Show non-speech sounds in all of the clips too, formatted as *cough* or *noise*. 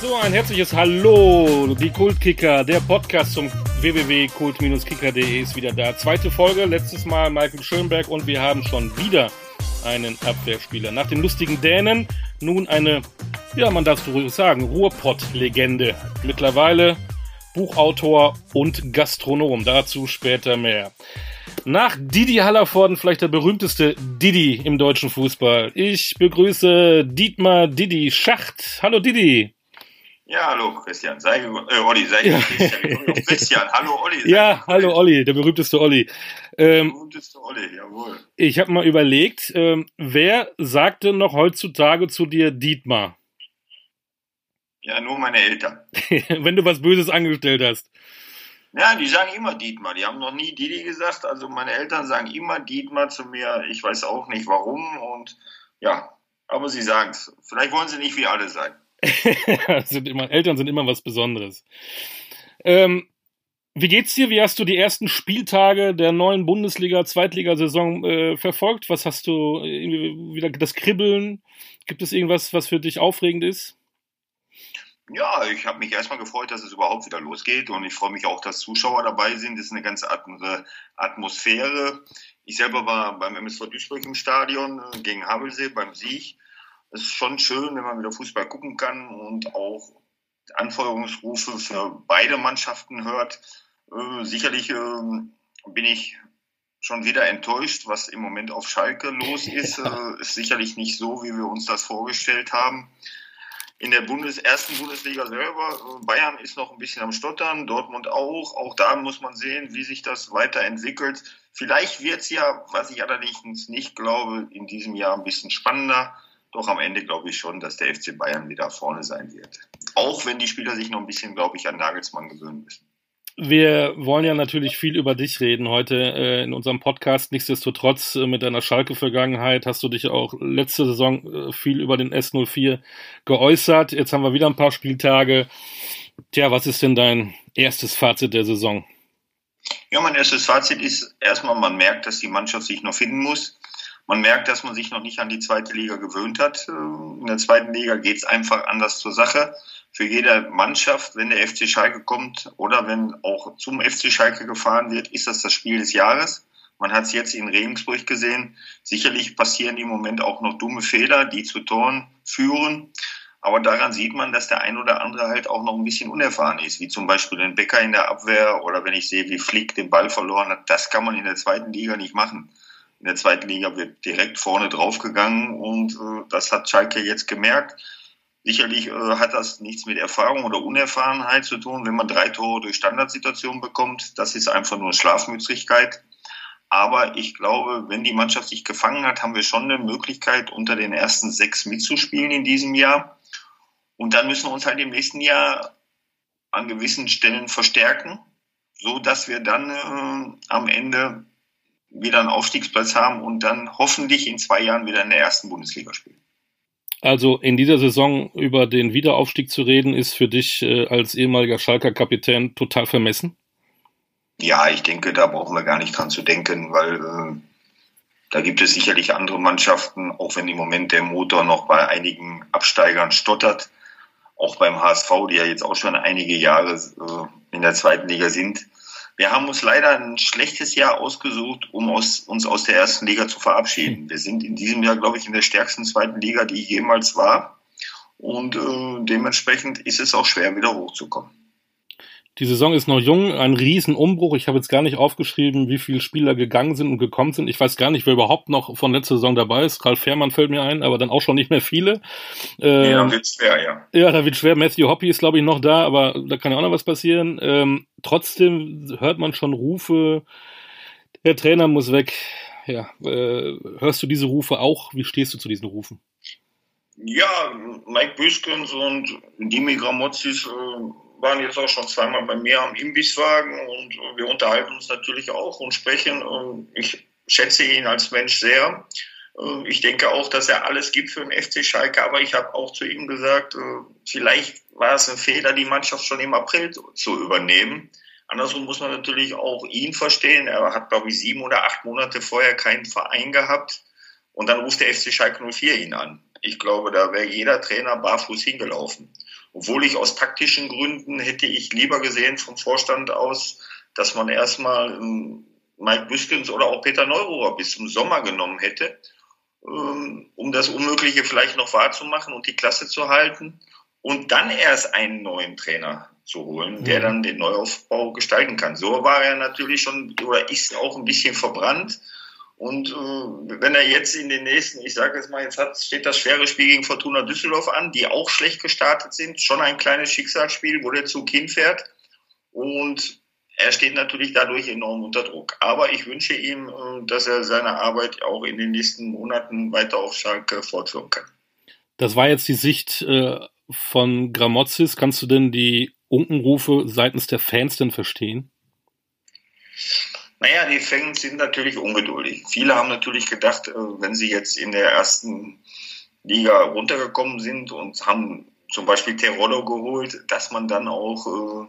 So, ein herzliches Hallo, die Kultkicker, der Podcast zum www.kult-kicker.de ist wieder da. Zweite Folge, letztes Mal Michael Schönberg und wir haben schon wieder einen Abwehrspieler. Nach den lustigen Dänen nun eine, ja, man darf es ruhig sagen, Ruhrpott-Legende. Mittlerweile Buchautor und Gastronom. Dazu später mehr. Nach Didi Hallervorden vielleicht der berühmteste Didi im deutschen Fußball. Ich begrüße Dietmar Didi Schacht. Hallo Didi. Ja, hallo Christian. Sei, äh, Olli, sei ja. Christian. Christian. Hallo Olli. Ja, hallo Olli, der berühmteste Olli. Ähm, der berühmteste Olli, jawohl. Ich habe mal überlegt, ähm, wer sagte noch heutzutage zu dir Dietmar? Ja, nur meine Eltern. *laughs* Wenn du was Böses angestellt hast. Ja, die sagen immer Dietmar. Die haben noch nie Didi gesagt. Also meine Eltern sagen immer Dietmar zu mir. Ich weiß auch nicht warum. Und ja, aber sie sagen es. Vielleicht wollen sie nicht wie alle sein. *laughs* sind immer, Eltern sind immer was Besonderes. Ähm, wie geht's dir? Wie hast du die ersten Spieltage der neuen Bundesliga, Zweitligasaison äh, verfolgt? Was hast du wieder das Kribbeln? Gibt es irgendwas, was für dich aufregend ist? Ja, ich habe mich erstmal gefreut, dass es überhaupt wieder losgeht und ich freue mich auch, dass Zuschauer dabei sind. Das ist eine ganz andere Atmosphäre. Ich selber war beim MSV Duisburg im Stadion äh, gegen Havelsee beim Sieg es ist schon schön, wenn man wieder Fußball gucken kann und auch Anfeuerungsrufe für beide Mannschaften hört. Äh, sicherlich äh, bin ich schon wieder enttäuscht, was im Moment auf Schalke los *laughs* ist. Äh, ist sicherlich nicht so, wie wir uns das vorgestellt haben. In der Bundes ersten Bundesliga selber, äh, Bayern ist noch ein bisschen am Stottern, Dortmund auch. Auch da muss man sehen, wie sich das weiterentwickelt. Vielleicht wird es ja, was ich allerdings nicht glaube, in diesem Jahr ein bisschen spannender doch am Ende glaube ich schon, dass der FC Bayern wieder vorne sein wird. Auch wenn die Spieler sich noch ein bisschen, glaube ich, an Nagelsmann gewöhnen müssen. Wir wollen ja natürlich viel über dich reden heute äh, in unserem Podcast. Nichtsdestotrotz äh, mit deiner Schalke-Vergangenheit hast du dich auch letzte Saison äh, viel über den S04 geäußert. Jetzt haben wir wieder ein paar Spieltage. Tja, was ist denn dein erstes Fazit der Saison? Ja, mein erstes Fazit ist erstmal, man merkt, dass die Mannschaft sich noch finden muss. Man merkt, dass man sich noch nicht an die zweite Liga gewöhnt hat. In der zweiten Liga geht es einfach anders zur Sache. Für jede Mannschaft, wenn der FC Schalke kommt oder wenn auch zum FC Schalke gefahren wird, ist das das Spiel des Jahres. Man hat es jetzt in Regensburg gesehen. Sicherlich passieren im Moment auch noch dumme Fehler, die zu Toren führen. Aber daran sieht man, dass der ein oder andere halt auch noch ein bisschen unerfahren ist, wie zum Beispiel den Becker in der Abwehr oder wenn ich sehe, wie Flick den Ball verloren hat. Das kann man in der zweiten Liga nicht machen. In der zweiten Liga wird direkt vorne draufgegangen und äh, das hat Schalke jetzt gemerkt. Sicherlich äh, hat das nichts mit Erfahrung oder Unerfahrenheit zu tun, wenn man drei Tore durch Standardsituationen bekommt. Das ist einfach nur Schlafmützigkeit. Aber ich glaube, wenn die Mannschaft sich gefangen hat, haben wir schon eine Möglichkeit, unter den ersten sechs mitzuspielen in diesem Jahr. Und dann müssen wir uns halt im nächsten Jahr an gewissen Stellen verstärken, so dass wir dann äh, am Ende wieder einen Aufstiegsplatz haben und dann hoffentlich in zwei Jahren wieder in der ersten Bundesliga spielen. Also in dieser Saison über den Wiederaufstieg zu reden, ist für dich äh, als ehemaliger Schalker Kapitän total vermessen? Ja, ich denke, da brauchen wir gar nicht dran zu denken, weil äh, da gibt es sicherlich andere Mannschaften, auch wenn im Moment der Motor noch bei einigen Absteigern stottert, auch beim HSV, die ja jetzt auch schon einige Jahre äh, in der zweiten Liga sind. Wir haben uns leider ein schlechtes Jahr ausgesucht, um aus, uns aus der ersten Liga zu verabschieden. Wir sind in diesem Jahr, glaube ich, in der stärksten zweiten Liga, die jemals war. Und äh, dementsprechend ist es auch schwer, wieder hochzukommen. Die Saison ist noch jung, ein Riesenumbruch. Ich habe jetzt gar nicht aufgeschrieben, wie viele Spieler gegangen sind und gekommen sind. Ich weiß gar nicht, wer überhaupt noch von letzter Saison dabei ist. Ralf Fährmann fällt mir ein, aber dann auch schon nicht mehr viele. Ähm, ja, wird schwer, ja. Ja, da wird schwer. Matthew Hoppy ist, glaube ich, noch da, aber da kann ja auch noch was passieren. Ähm, trotzdem hört man schon Rufe, der Trainer muss weg. Ja, äh, hörst du diese Rufe auch? Wie stehst du zu diesen Rufen? Ja, Mike Büskens und Dimi Gramozis äh, waren jetzt auch schon zweimal bei mir am Imbisswagen und wir unterhalten uns natürlich auch und sprechen. Ich schätze ihn als Mensch sehr. Ich denke auch, dass er alles gibt für den FC Schalke, aber ich habe auch zu ihm gesagt, vielleicht war es ein Fehler, die Mannschaft schon im April zu übernehmen. Andersrum muss man natürlich auch ihn verstehen. Er hat, glaube ich, sieben oder acht Monate vorher keinen Verein gehabt und dann ruft der FC Schalke 04 ihn an. Ich glaube, da wäre jeder Trainer barfuß hingelaufen. Obwohl ich aus taktischen Gründen hätte ich lieber gesehen vom Vorstand aus, dass man erstmal ähm, Mike Büskens oder auch Peter Neururer bis zum Sommer genommen hätte, ähm, um das Unmögliche vielleicht noch wahrzumachen und die Klasse zu halten und dann erst einen neuen Trainer zu holen, der dann den Neuaufbau gestalten kann. So war er natürlich schon oder ist auch ein bisschen verbrannt. Und äh, wenn er jetzt in den nächsten, ich sage jetzt mal, jetzt hat, steht das schwere Spiel gegen Fortuna Düsseldorf an, die auch schlecht gestartet sind, schon ein kleines Schicksalsspiel, wo der Zug hinfährt. Und er steht natürlich dadurch enorm unter Druck. Aber ich wünsche ihm, äh, dass er seine Arbeit auch in den nächsten Monaten weiter auf Schalke fortführen kann. Das war jetzt die Sicht äh, von Gramozis. Kannst du denn die Unkenrufe seitens der Fans denn verstehen? Naja, die Fans sind natürlich ungeduldig. Viele haben natürlich gedacht, äh, wenn sie jetzt in der ersten Liga runtergekommen sind und haben zum Beispiel Terrollo geholt, dass man dann auch äh,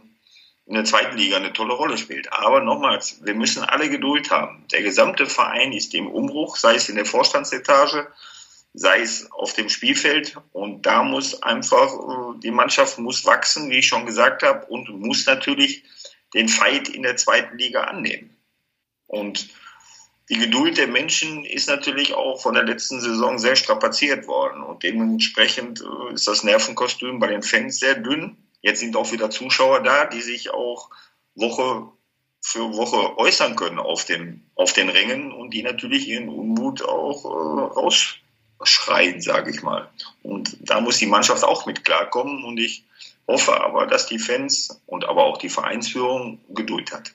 in der zweiten Liga eine tolle Rolle spielt. Aber nochmals, wir müssen alle Geduld haben. Der gesamte Verein ist im Umbruch, sei es in der Vorstandsetage, sei es auf dem Spielfeld. Und da muss einfach, äh, die Mannschaft muss wachsen, wie ich schon gesagt habe, und muss natürlich den Fight in der zweiten Liga annehmen. Und die Geduld der Menschen ist natürlich auch von der letzten Saison sehr strapaziert worden. Und dementsprechend äh, ist das Nervenkostüm bei den Fans sehr dünn. Jetzt sind auch wieder Zuschauer da, die sich auch Woche für Woche äußern können auf, dem, auf den Rängen und die natürlich ihren Unmut auch äh, raus, schreien, sage ich mal. Und da muss die Mannschaft auch mit klarkommen und ich hoffe aber, dass die Fans und aber auch die Vereinsführung Geduld hat.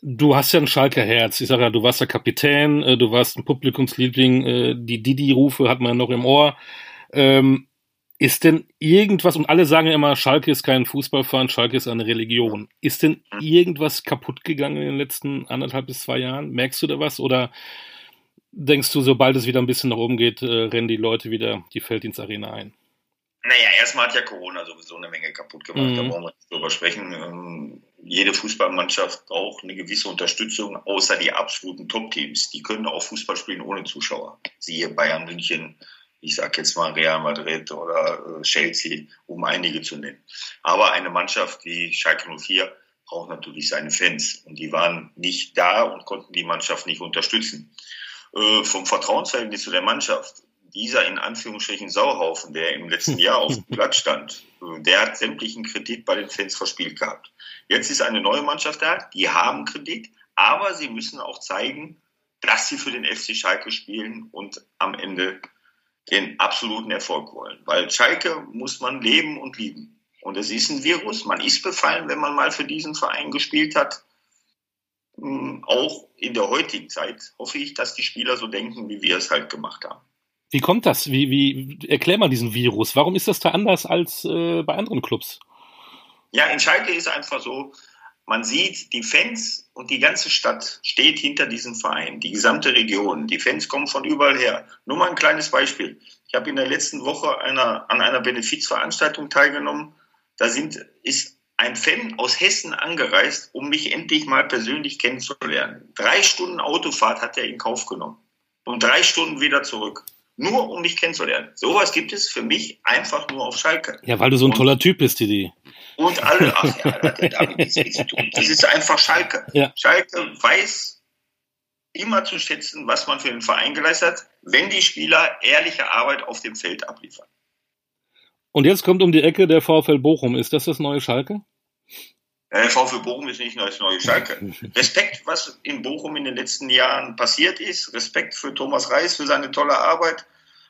Du hast ja ein Schalker Herz. Ich sage ja, du warst der Kapitän, äh, du warst ein Publikumsliebling, äh, die Didi-Rufe hat man noch im Ohr. Ähm, ist denn irgendwas, und alle sagen ja immer, Schalke ist kein Fußballverein, Schalke ist eine Religion. Ist denn irgendwas kaputt gegangen in den letzten anderthalb bis zwei Jahren? Merkst du da was? Oder denkst du, sobald es wieder ein bisschen nach oben geht, äh, rennen die Leute wieder die Felddienstarena ein? Naja, erstmal hat ja Corona sowieso eine Menge kaputt gemacht. Mhm. Da brauchen wir nicht drüber sprechen. Ähm, jede Fußballmannschaft braucht eine gewisse Unterstützung, außer die absoluten Top-Teams. Die können auch Fußball spielen ohne Zuschauer. Siehe Bayern München, ich sage jetzt mal Real Madrid oder äh, Chelsea, um einige zu nennen. Aber eine Mannschaft wie Schalke 04 braucht natürlich seine Fans. Und die waren nicht da und konnten die Mannschaft nicht unterstützen. Äh, vom Vertrauensverhältnis zu der Mannschaft, dieser in Anführungsstrichen Sauhaufen, der im letzten Jahr auf dem *laughs* Platz stand, äh, der hat sämtlichen Kredit bei den Fans verspielt gehabt. Jetzt ist eine neue Mannschaft da, die haben Kredit, aber sie müssen auch zeigen, dass sie für den FC Schalke spielen und am Ende den absoluten Erfolg wollen. Weil Schalke muss man leben und lieben. Und es ist ein Virus. Man ist befallen, wenn man mal für diesen Verein gespielt hat. Hm, auch in der heutigen Zeit hoffe ich, dass die Spieler so denken, wie wir es halt gemacht haben. Wie kommt das? Wie, wie erklär mal diesen Virus? Warum ist das da anders als äh, bei anderen Clubs? Ja, in Schalke ist einfach so, man sieht, die Fans und die ganze Stadt steht hinter diesem Verein, die gesamte Region. Die Fans kommen von überall her. Nur mal ein kleines Beispiel. Ich habe in der letzten Woche einer, an einer Benefizveranstaltung teilgenommen. Da sind, ist ein Fan aus Hessen angereist, um mich endlich mal persönlich kennenzulernen. Drei Stunden Autofahrt hat er in Kauf genommen. Und drei Stunden wieder zurück nur um mich kennenzulernen. Sowas gibt es für mich einfach nur auf Schalke. Ja, weil du so ein und, toller Typ bist, Didi. Und alle, *laughs* ach ja, das hat damit nichts zu tun. Das ist einfach Schalke. Ja. Schalke weiß immer zu schätzen, was man für den Verein geleistet hat, wenn die Spieler ehrliche Arbeit auf dem Feld abliefern. Und jetzt kommt um die Ecke der VfL Bochum. Ist das das neue Schalke? Der VfL Bochum ist nicht nur das neue Schalke. Respekt, was in Bochum in den letzten Jahren passiert ist. Respekt für Thomas Reis, für seine tolle Arbeit.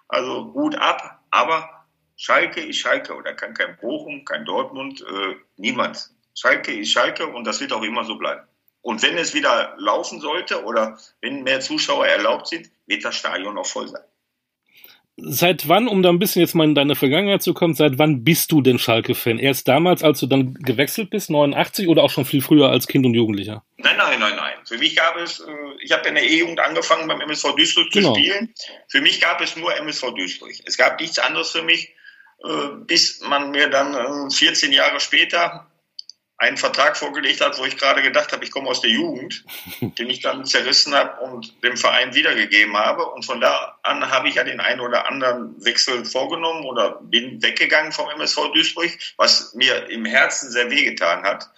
Also gut ab. Aber Schalke ist Schalke oder kann kein Bochum, kein Dortmund, äh, niemand. Schalke ist Schalke und das wird auch immer so bleiben. Und wenn es wieder laufen sollte oder wenn mehr Zuschauer erlaubt sind, wird das Stadion auch voll sein. Seit wann, um da ein bisschen jetzt mal in deine Vergangenheit zu kommen, seit wann bist du denn Schalke-Fan? Erst damals, als du dann gewechselt bist, 89 oder auch schon viel früher als Kind und Jugendlicher? Nein, nein, nein, nein. Für mich gab es, äh, ich habe in der E-Jugend angefangen beim MSV Duisburg genau. zu spielen. Für mich gab es nur MSV Duisburg. Es gab nichts anderes für mich, äh, bis man mir dann 14 äh, Jahre später einen Vertrag vorgelegt hat, wo ich gerade gedacht habe, ich komme aus der Jugend, *laughs* den ich dann zerrissen habe und dem Verein wiedergegeben habe. Und von da an habe ich ja den einen oder anderen Wechsel vorgenommen oder bin weggegangen vom MSV Duisburg, was mir im Herzen sehr wehgetan hat.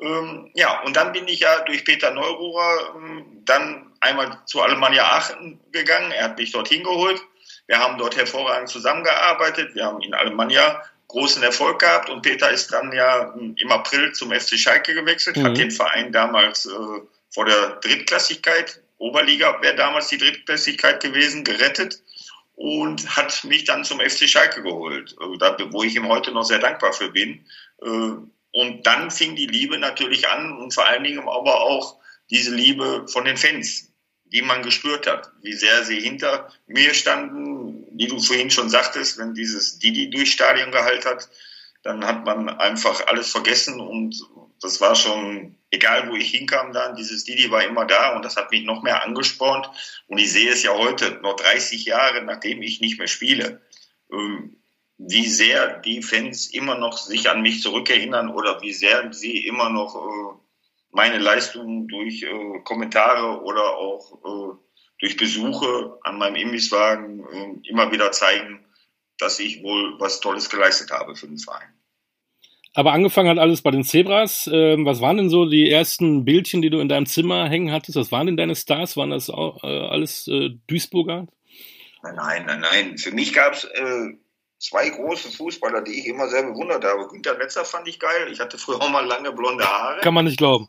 Ähm, ja, und dann bin ich ja durch Peter Neururer ähm, dann einmal zu Alemannia Aachen gegangen. Er hat mich dorthin geholt. Wir haben dort hervorragend zusammengearbeitet. Wir haben in Alemannia großen Erfolg gehabt und Peter ist dann ja im April zum FC Schalke gewechselt, mhm. hat den Verein damals äh, vor der Drittklassigkeit, Oberliga wäre damals die Drittklassigkeit gewesen, gerettet und hat mich dann zum FC Schalke geholt, äh, wo ich ihm heute noch sehr dankbar für bin. Äh, und dann fing die Liebe natürlich an und vor allen Dingen aber auch diese Liebe von den Fans, die man gespürt hat, wie sehr sie hinter mir standen, wie du vorhin schon sagtest, wenn dieses Didi durch Stadion gehalten hat, dann hat man einfach alles vergessen und das war schon, egal wo ich hinkam dann, dieses Didi war immer da und das hat mich noch mehr angespornt und ich sehe es ja heute, noch 30 Jahre nachdem ich nicht mehr spiele, ähm, wie sehr die Fans immer noch sich an mich zurückerinnern oder wie sehr sie immer noch äh, meine Leistungen durch äh, Kommentare oder auch äh, durch Besuche an meinem Imbisswagen äh, immer wieder zeigen, dass ich wohl was Tolles geleistet habe für den Verein. Aber angefangen hat alles bei den Zebras. Ähm, was waren denn so die ersten Bildchen, die du in deinem Zimmer hängen hattest? Was waren denn deine Stars? Waren das auch, äh, alles äh, Duisburger? Nein, nein, nein. Für mich gab es äh, zwei große Fußballer, die ich immer sehr bewundert habe. Günter Netzer fand ich geil. Ich hatte früher auch mal lange blonde Haare. Kann man nicht glauben.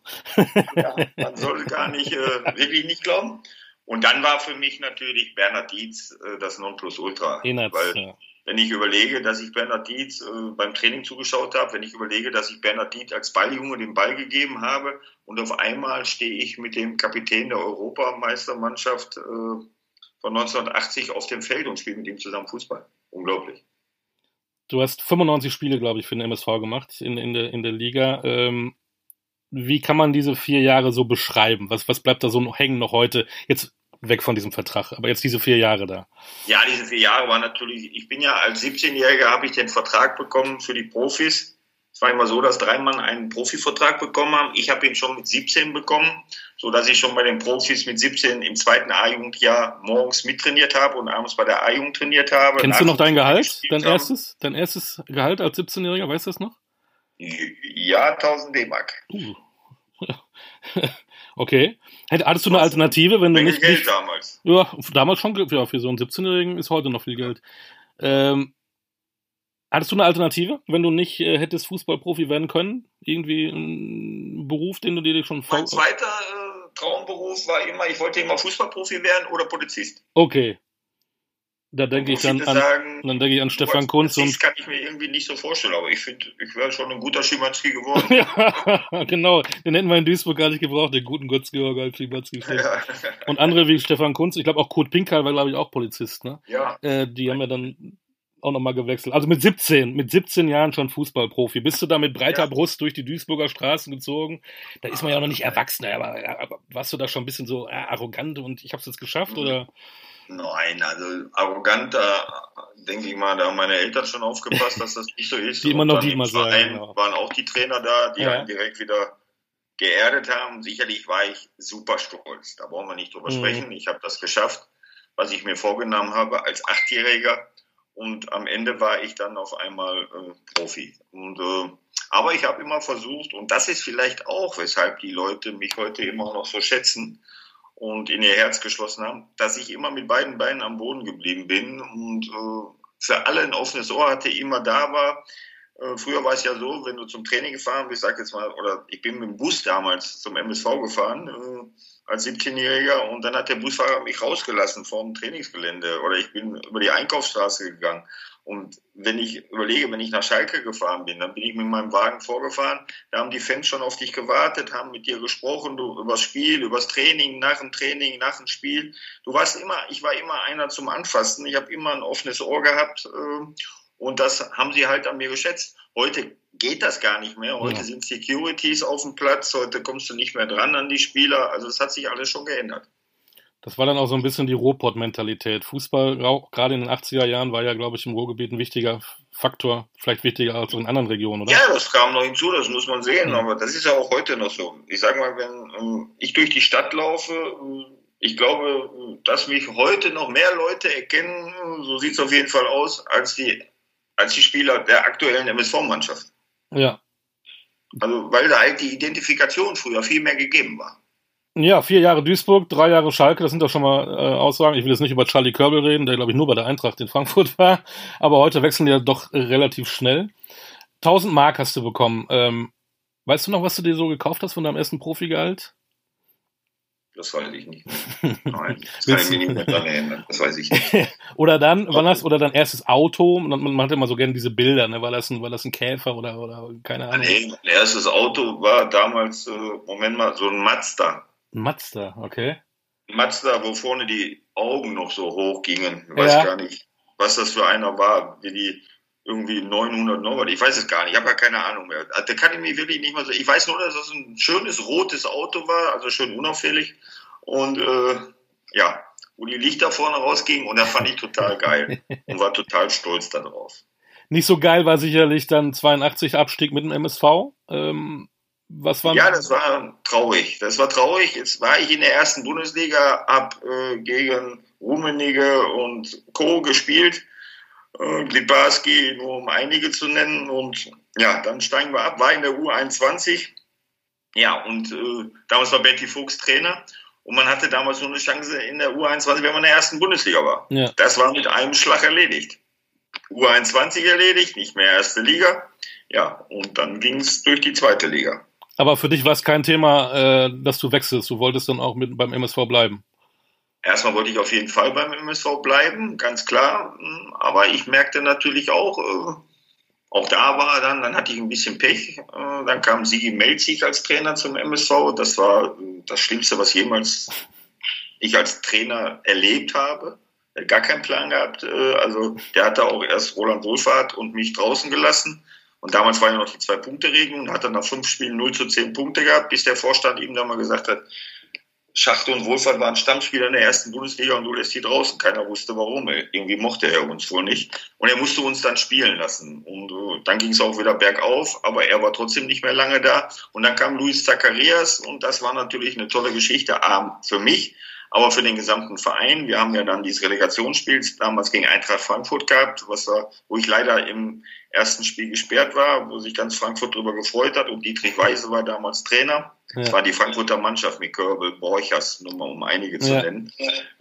ja, man soll gar nicht, äh, wirklich nicht glauben. Und dann war für mich natürlich Bernhard Dietz äh, das Nonplusultra. Innerz, weil, ja. wenn ich überlege, dass ich Bernhard Dietz äh, beim Training zugeschaut habe, wenn ich überlege, dass ich Bernhard Dietz als Balljunge den Ball gegeben habe und auf einmal stehe ich mit dem Kapitän der Europameistermannschaft äh, von 1980 auf dem Feld und spiele mit ihm zusammen Fußball. Unglaublich. Du hast 95 Spiele, glaube ich, für den MSV gemacht in, in, der, in der Liga. Ähm, wie kann man diese vier Jahre so beschreiben? Was, was bleibt da so hängen noch heute? Jetzt weg von diesem Vertrag, aber jetzt diese vier Jahre da. Ja, diese vier Jahre waren natürlich, ich bin ja als 17-Jähriger habe ich den Vertrag bekommen für die Profis es war immer so, dass drei Mann einen Profivertrag bekommen haben. Ich habe ihn schon mit 17 bekommen, so dass ich schon bei den Profis mit 17 im zweiten A-Jugendjahr morgens mittrainiert habe und abends bei der A-Jugend trainiert habe. Kennst du noch dein Gehalt? Dein erstes, dein erstes Gehalt als 17-Jähriger, weißt du das noch? Ja, 1000 D-Mark. Uh. *laughs* okay. Hattest du eine Alternative, wenn du nicht. Geld nicht, damals. Ja, damals schon, ja, für so einen 17-Jährigen ist heute noch viel Geld. Ähm, Hattest du eine Alternative, wenn du nicht äh, hättest Fußballprofi werden können? Irgendwie ein Beruf, den du dir schon. Mein zweiter äh, Traumberuf war immer, ich wollte immer Fußballprofi werden oder Polizist. Okay. Da denke ich dann an, sagen, dann denke ich an Stefan Kunz und. Das kann ich mir irgendwie nicht so vorstellen, aber ich finde, ich wäre schon ein guter Schimanski geworden. *laughs* ja, genau. Den hätten wir in Duisburg gar nicht gebraucht, den guten Götz-Georg als Schimanski. Ja. und andere wie Stefan Kunz, ich glaube auch Kurt Pinkal war, glaube ich, auch Polizist, ne? Ja. Äh, die haben ja dann auch nochmal gewechselt. Also mit 17, mit 17 Jahren schon Fußballprofi. Bist du da mit breiter ja. Brust durch die Duisburger Straßen gezogen? Da ist man ja noch nicht erwachsen, aber, aber warst du da schon ein bisschen so äh, arrogant und ich habe es jetzt geschafft oder? Nein, also arrogant, da denke ich mal, da haben meine Eltern schon aufgepasst, *laughs* dass das nicht so ist. Die immer noch die immer sagen. Genau. waren auch die Trainer da, die ja. direkt wieder geerdet haben. Sicherlich war ich super stolz. Da brauchen wir nicht drüber mhm. sprechen. Ich habe das geschafft, was ich mir vorgenommen habe als Achtjähriger und am Ende war ich dann auf einmal äh, Profi. Und, äh, aber ich habe immer versucht, und das ist vielleicht auch, weshalb die Leute mich heute immer noch so schätzen und in ihr Herz geschlossen haben, dass ich immer mit beiden Beinen am Boden geblieben bin und äh, für alle ein offenes Ohr hatte, immer da war. Äh, früher war es ja so, wenn du zum Training gefahren bist, sag jetzt mal, oder ich bin mit dem Bus damals zum MSV gefahren, äh, als 17-Jähriger und dann hat der Busfahrer mich rausgelassen vom Trainingsgelände oder ich bin über die Einkaufsstraße gegangen. Und wenn ich überlege, wenn ich nach Schalke gefahren bin, dann bin ich mit meinem Wagen vorgefahren, da haben die Fans schon auf dich gewartet, haben mit dir gesprochen, du, über das Spiel, über das Training, nach dem Training, nach dem Spiel. Du warst immer, ich war immer einer zum Anfassen, ich habe immer ein offenes Ohr gehabt äh, und das haben sie halt an mir geschätzt. Heute geht das gar nicht mehr. Heute ja. sind Securities auf dem Platz, heute kommst du nicht mehr dran an die Spieler. Also es hat sich alles schon geändert. Das war dann auch so ein bisschen die Ruhrpott-Mentalität. Fußball, gerade in den 80er Jahren, war ja, glaube ich, im Ruhrgebiet ein wichtiger Faktor, vielleicht wichtiger als in anderen Regionen, oder? Ja, das kam noch hinzu, das muss man sehen, mhm. aber das ist ja auch heute noch so. Ich sage mal, wenn ähm, ich durch die Stadt laufe, äh, ich glaube, dass mich heute noch mehr Leute erkennen, so sieht es auf jeden Fall aus, als die, als die Spieler der aktuellen MSV-Mannschaft. Ja. Also, weil da halt die Identifikation früher viel mehr gegeben war. Ja, vier Jahre Duisburg, drei Jahre Schalke, das sind doch schon mal äh, Aussagen. Ich will jetzt nicht über Charlie Körbel reden, der glaube ich nur bei der Eintracht in Frankfurt *laughs* war, aber heute wechseln die ja doch relativ schnell. 1000 Mark hast du bekommen. Ähm, weißt du noch, was du dir so gekauft hast von deinem ersten Profigehalt? Das weiß ich nicht. *laughs* Nein, das kann ich mir nicht mehr dran erinnern. Das weiß ich nicht. *laughs* oder dann, wann hast, oder dein erstes Auto? Man, man hat immer so gerne diese Bilder, ne? War das ein, war das ein Käfer oder, oder keine Ahnung? Nee, mein erstes Auto war damals, äh, Moment mal, so ein Mazda. Ein Mazda, okay. Ein Mazda, wo vorne die Augen noch so hoch gingen. Ich weiß ja. gar nicht, was das für einer war, wie die irgendwie 900 noch Ich weiß es gar nicht. Ich habe ja keine Ahnung mehr. Da kann ich mich wirklich nicht mal so. Ich weiß nur, dass das ein schönes rotes Auto war, also schön unauffällig. Und äh, ja, wo die Lichter vorne rausgingen und da fand ich total geil und war total stolz darauf. Nicht so geil war sicherlich dann 82 Abstieg mit dem MSV. Ähm, was war ja, das war traurig. Das war traurig. Jetzt war ich in der ersten Bundesliga, habe äh, gegen Rummenigge und Co. gespielt äh, Libarski, nur um einige zu nennen. Und ja, dann steigen wir ab, war in der U21. Ja, und äh, damals war Betty Fuchs Trainer. Und man hatte damals nur eine Chance in der U21, wenn man in der ersten Bundesliga war. Ja. Das war mit einem Schlag erledigt. U21 erledigt, nicht mehr erste Liga. Ja, und dann ging es durch die zweite Liga. Aber für dich war es kein Thema, äh, dass du wechselst. Du wolltest dann auch mit beim MSV bleiben. Erstmal wollte ich auf jeden Fall beim MSV bleiben, ganz klar. Aber ich merkte natürlich auch, äh, auch da war dann, dann hatte ich ein bisschen Pech. Äh, dann kam Sigi Melzig als Trainer zum MSV. Das war das Schlimmste, was jemals ich als Trainer erlebt habe. Er hat gar keinen Plan gehabt. Äh, also der hatte auch erst Roland Wohlfahrt und mich draußen gelassen. Und damals war ja noch die Zwei-Punkte-Regelung und hat dann nach fünf Spielen 0 zu 10 Punkte gehabt, bis der Vorstand ihm dann mal gesagt hat, Schachte und Wohlfahrt waren Stammspieler in der ersten Bundesliga und du lässt die draußen. Keiner wusste warum. Irgendwie mochte er uns wohl nicht. Und er musste uns dann spielen lassen. Und uh, dann ging es auch wieder bergauf, aber er war trotzdem nicht mehr lange da. Und dann kam Luis Zacharias und das war natürlich eine tolle Geschichte, A, für mich, aber für den gesamten Verein. Wir haben ja dann dieses Relegationsspiel damals gegen Eintracht Frankfurt gehabt, was war, wo ich leider im ersten Spiel gesperrt war, wo sich ganz Frankfurt darüber gefreut hat und Dietrich Weise war damals Trainer. Ja. Das war die Frankfurter Mannschaft mit Körbel, Borchers, nur mal um einige zu ja. nennen.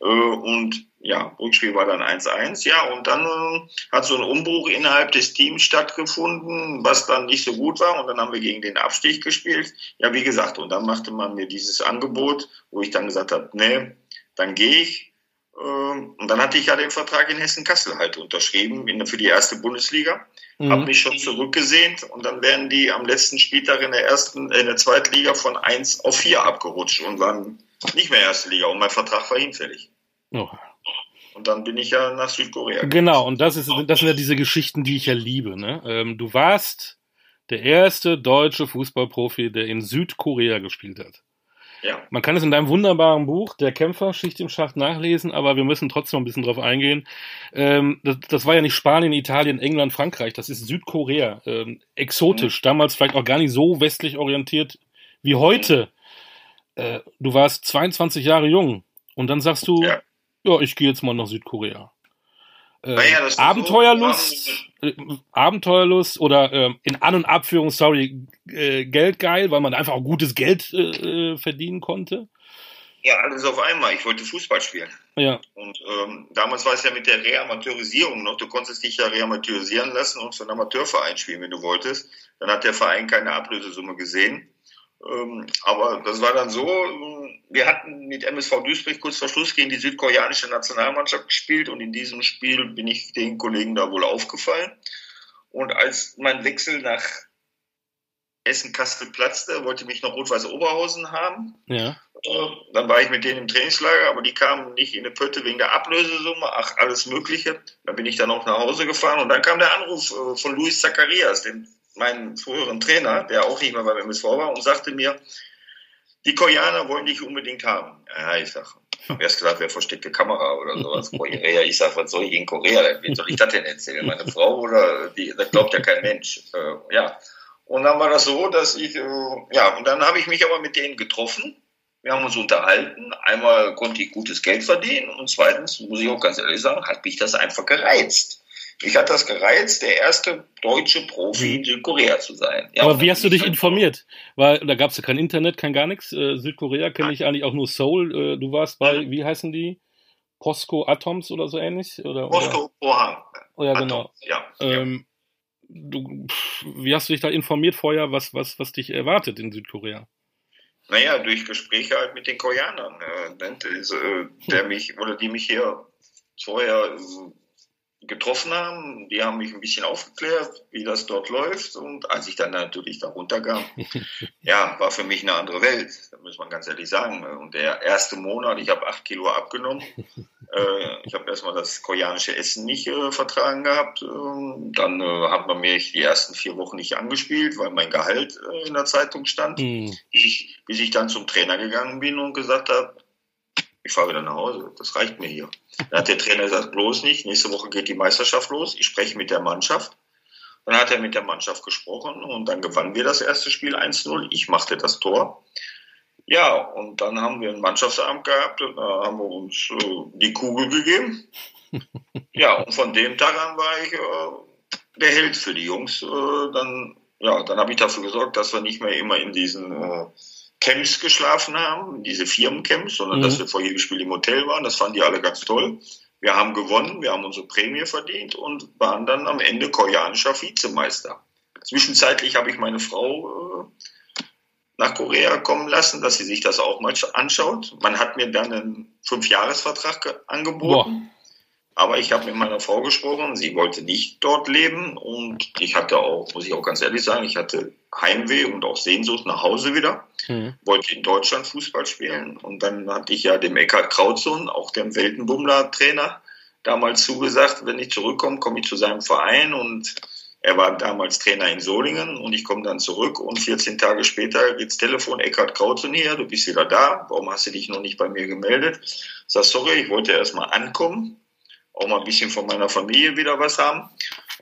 Äh, und ja, Rückspiel war dann 1-1. Ja, und dann äh, hat so ein Umbruch innerhalb des Teams stattgefunden, was dann nicht so gut war. Und dann haben wir gegen den Abstieg gespielt. Ja, wie gesagt, und dann machte man mir dieses Angebot, wo ich dann gesagt habe, nee, dann gehe ich. Ähm, und dann hatte ich ja den Vertrag in Hessen-Kassel halt unterschrieben für die erste Bundesliga. Mhm. Habe mich schon zurückgesehnt und dann werden die am letzten Spieltag in der ersten, in der zweiten Liga von 1 auf 4 abgerutscht und waren nicht mehr erste Liga und mein Vertrag war hinfällig. Oh. Und dann bin ich ja nach Südkorea. Genau, und das, ist, das sind ja diese Geschichten, die ich ja liebe. Ne? Ähm, du warst der erste deutsche Fußballprofi, der in Südkorea gespielt hat. Ja. Man kann es in deinem wunderbaren Buch, Der Kämpfer, Schicht im Schacht, nachlesen, aber wir müssen trotzdem ein bisschen drauf eingehen. Ähm, das, das, war ja nicht Spanien, Italien, England, Frankreich, das ist Südkorea. Ähm, exotisch, mhm. damals vielleicht auch gar nicht so westlich orientiert wie heute. Mhm. Äh, du warst 22 Jahre jung und dann sagst du, ja, ja ich gehe jetzt mal nach Südkorea. Äh, naja, Abenteuerlust, so, äh, Abenteuerlust oder äh, in An- und Abführung, sorry, äh, Geldgeil, weil man einfach auch gutes Geld äh, äh, verdienen konnte. Ja, alles auf einmal. Ich wollte Fußball spielen. Ja. Und ähm, damals war es ja mit der Reamateurisierung noch. Du konntest dich ja reamateurisieren lassen und für einen Amateurverein spielen, wenn du wolltest. Dann hat der Verein keine Ablösesumme gesehen. Ähm, aber das war dann so, wir hatten mit MSV Duisburg kurz vor Schluss gegen die südkoreanische Nationalmannschaft gespielt und in diesem Spiel bin ich den Kollegen da wohl aufgefallen. Und als mein Wechsel nach Essen-Kastel platzte, wollte mich noch Rot-Weiß Oberhausen haben. Ja. Äh, dann war ich mit denen im Trainingslager, aber die kamen nicht in eine Pötte wegen der Ablösesumme, ach, alles Mögliche. Da bin ich dann auch nach Hause gefahren und dann kam der Anruf äh, von Luis Zacharias, dem meinen früheren Trainer, der auch nicht mehr beim MSV war, und sagte mir, die Koreaner wollen dich unbedingt haben. Ja, ich sage, Ich habe erst gesagt, wer versteckte Kamera oder sowas. *laughs* Korea, ich sage, was soll ich in Korea? Wie soll ich das denn erzählen? Meine Frau oder die, das glaubt ja kein Mensch. Äh, ja. Und dann war das so, dass ich, äh, ja, und dann habe ich mich aber mit denen getroffen. Wir haben uns unterhalten. Einmal konnte ich gutes Geld verdienen und zweitens, muss ich auch ganz ehrlich sagen, hat mich das einfach gereizt. Mich hat das gereizt, der erste deutsche Profi in Südkorea zu sein. Ja, Aber wie hast du dich informiert? Weil da gab es ja kein Internet, kein gar nichts. Äh, Südkorea kenne ich eigentlich auch nur Seoul. Äh, du warst bei, wie heißen die? Posco Atoms oder so ähnlich? Oder, Posco Pohang. Oh ja, genau. Ja. Ähm, du, wie hast du dich da informiert vorher, was, was, was dich erwartet in Südkorea? Naja, durch Gespräche halt mit den Koreanern, äh, äh der mich oder die mich hier vorher getroffen haben. Die haben mich ein bisschen aufgeklärt, wie das dort läuft. Und als ich dann natürlich da runterkam, *laughs* ja, war für mich eine andere Welt. Da muss man ganz ehrlich sagen. Und der erste Monat, ich habe acht Kilo abgenommen. *laughs* äh, ich habe erstmal das koreanische Essen nicht äh, vertragen gehabt. Ähm, dann äh, hat man mich die ersten vier Wochen nicht angespielt, weil mein Gehalt äh, in der Zeitung stand. Mhm. Ich, bis ich dann zum Trainer gegangen bin und gesagt habe, ich fahre wieder nach Hause, das reicht mir hier. Dann hat der Trainer gesagt, bloß nicht, nächste Woche geht die Meisterschaft los, ich spreche mit der Mannschaft. Dann hat er mit der Mannschaft gesprochen und dann gewannen wir das erste Spiel 1-0. Ich machte das Tor. Ja, und dann haben wir einen Mannschaftsabend gehabt und da haben wir uns äh, die Kugel gegeben. *laughs* Ja, und von dem Tag an war ich äh, der Held für die Jungs. Äh, dann ja, dann habe ich dafür gesorgt, dass wir nicht mehr immer in diesen äh, Camps geschlafen haben, diese Firmencamps, sondern mhm. dass wir vor jedem Spiel im Hotel waren. Das fanden die alle ganz toll. Wir haben gewonnen, wir haben unsere Prämie verdient und waren dann am Ende koreanischer Vizemeister. Zwischenzeitlich habe ich meine Frau äh, nach Korea kommen lassen, dass sie sich das auch mal anschaut. Man hat mir dann einen Fünfjahresvertrag angeboten. Boah. Aber ich habe mit meiner Frau gesprochen, sie wollte nicht dort leben. Und ich hatte auch, muss ich auch ganz ehrlich sagen, ich hatte Heimweh und auch Sehnsucht nach Hause wieder. Mhm. Wollte in Deutschland Fußball spielen. Und dann hatte ich ja dem Eckhard Krautsohn, auch dem Weltenbummler-Trainer, damals zugesagt, wenn ich zurückkomme, komme ich zu seinem Verein. Und er war damals Trainer in Solingen. Und ich komme dann zurück. Und 14 Tage später geht's Telefon, Eckhard Krautzen hier, du bist wieder da, warum hast du dich noch nicht bei mir gemeldet? Ich sag, sorry, ich wollte erst mal ankommen auch mal ein bisschen von meiner Familie wieder was haben.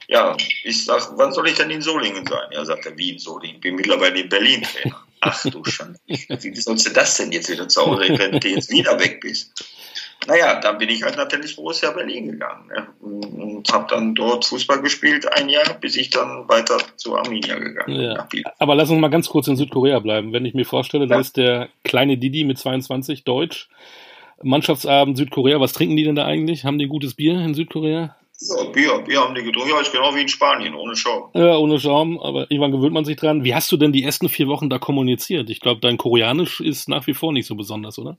Ja, ich sag, wann soll ich denn in Solingen sein? Ja, sagt er, wie in Solingen? Ich bin mittlerweile in Berlin Trainer. Ach du Schande. Wie sollst du das denn jetzt wieder zu Hause, wenn du jetzt wieder weg bist? Naja, dann bin ich halt nach Tennis Borussia Berlin gegangen ne? und habe dann dort Fußball gespielt ein Jahr, bis ich dann weiter zu Arminia gegangen bin. Ja. Aber lass uns mal ganz kurz in Südkorea bleiben. Wenn ich mir vorstelle, ja. da ist der kleine Didi mit 22 Deutsch, Mannschaftsabend Südkorea. Was trinken die denn da eigentlich? Haben die gutes Bier in Südkorea? Ja, Bier, Bier haben die getrunken. Ja, ist genau wie in Spanien, ohne Schaum. Ja, ohne Schaum, aber irgendwann gewöhnt man sich dran. Wie hast du denn die ersten vier Wochen da kommuniziert? Ich glaube, dein Koreanisch ist nach wie vor nicht so besonders, oder?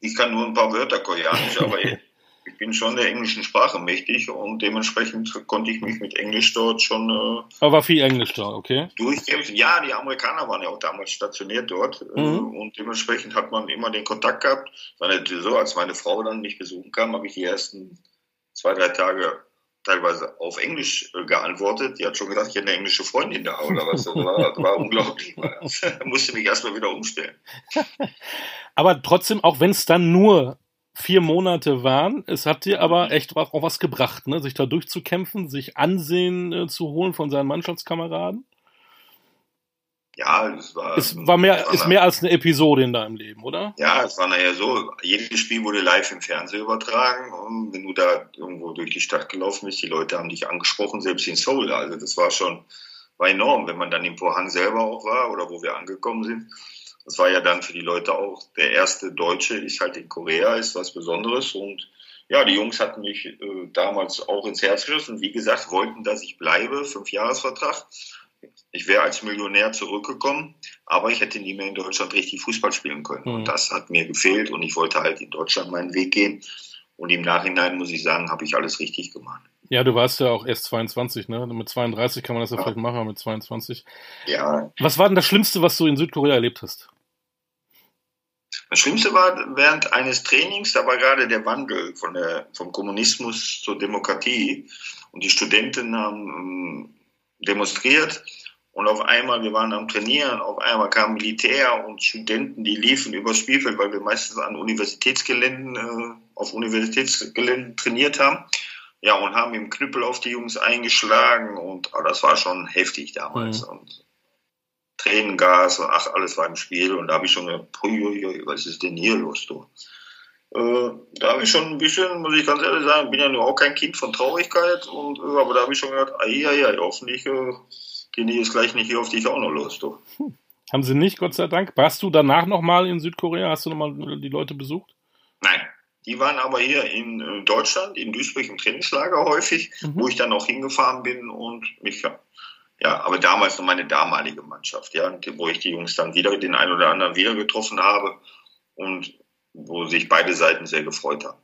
Ich kann nur ein paar Wörter Koreanisch, aber *laughs* ich bin schon der englischen Sprache mächtig und dementsprechend konnte ich mich mit Englisch dort schon. Äh, Aber viel Englisch da, okay? Durchkämpfen. Ja, die Amerikaner waren ja auch damals stationiert dort äh, mhm. und dementsprechend hat man immer den Kontakt gehabt. Natürlich so, als meine Frau dann mich besuchen kam, habe ich die ersten zwei, drei Tage teilweise auf Englisch äh, geantwortet. Die hat schon gedacht, ich hätte eine englische Freundin da oder was. Das war, das war unglaublich. *laughs* *laughs* Musste mich erstmal wieder umstellen. Aber trotzdem, auch wenn es dann nur vier Monate waren. Es hat dir aber echt auch was gebracht, ne? sich da durchzukämpfen, sich Ansehen äh, zu holen von seinen Mannschaftskameraden. Ja, es war. Es war mehr, war ist mehr als eine Episode in deinem Leben, oder? Ja, es war nachher so. Jedes Spiel wurde live im Fernsehen übertragen. Und wenn du da irgendwo durch die Stadt gelaufen bist, die Leute haben dich angesprochen, selbst in Seoul. Also das war schon, war enorm, wenn man dann im Vorhang selber auch war oder wo wir angekommen sind. Das war ja dann für die Leute auch der erste Deutsche, ist halt in Korea, ist was Besonderes. Und ja, die Jungs hatten mich äh, damals auch ins Herz gerissen. Wie gesagt, wollten, dass ich bleibe, Fünfjahresvertrag. Ich wäre als Millionär zurückgekommen, aber ich hätte nie mehr in Deutschland richtig Fußball spielen können. Mhm. Und das hat mir gefehlt und ich wollte halt in Deutschland meinen Weg gehen. Und im Nachhinein muss ich sagen, habe ich alles richtig gemacht. Ja, du warst ja auch erst 22, ne? Mit 32 kann man das ja, ja. vielleicht machen, aber mit 22. Ja. Was war denn das Schlimmste, was du in Südkorea erlebt hast? Das Schlimmste war während eines Trainings, da war gerade der Wandel von der, vom Kommunismus zur Demokratie und die Studenten haben ähm, demonstriert Und auf einmal, wir waren am Trainieren, auf einmal kamen Militär und Studenten, die liefen übers Spielfeld, weil wir meistens an Universitätsgeländen, äh, auf Universitätsgeländen trainiert haben. Ja, und haben im Knüppel auf die Jungs eingeschlagen und oh, das war schon heftig damals. Mhm. Und Tränengas und ach, alles war im Spiel. Und da habe ich schon gedacht, was ist denn hier los, du? Äh, da habe ich schon ein bisschen, muss ich ganz ehrlich sagen, bin ja nur auch kein Kind von Traurigkeit, und, äh, aber da habe ich schon gedacht, ai, hoffentlich äh, gehen die jetzt gleich nicht hier auf dich auch noch los, du. Hm. Haben sie nicht, Gott sei Dank. Warst du danach nochmal in Südkorea? Hast du nochmal die Leute besucht? Nein, die waren aber hier in äh, Deutschland, in Duisburg im Trainingslager häufig, mhm. wo ich dann auch hingefahren bin und mich, ja, aber damals noch meine damalige Mannschaft, ja, wo ich die Jungs dann wieder, den einen oder anderen wieder getroffen habe und wo sich beide Seiten sehr gefreut haben.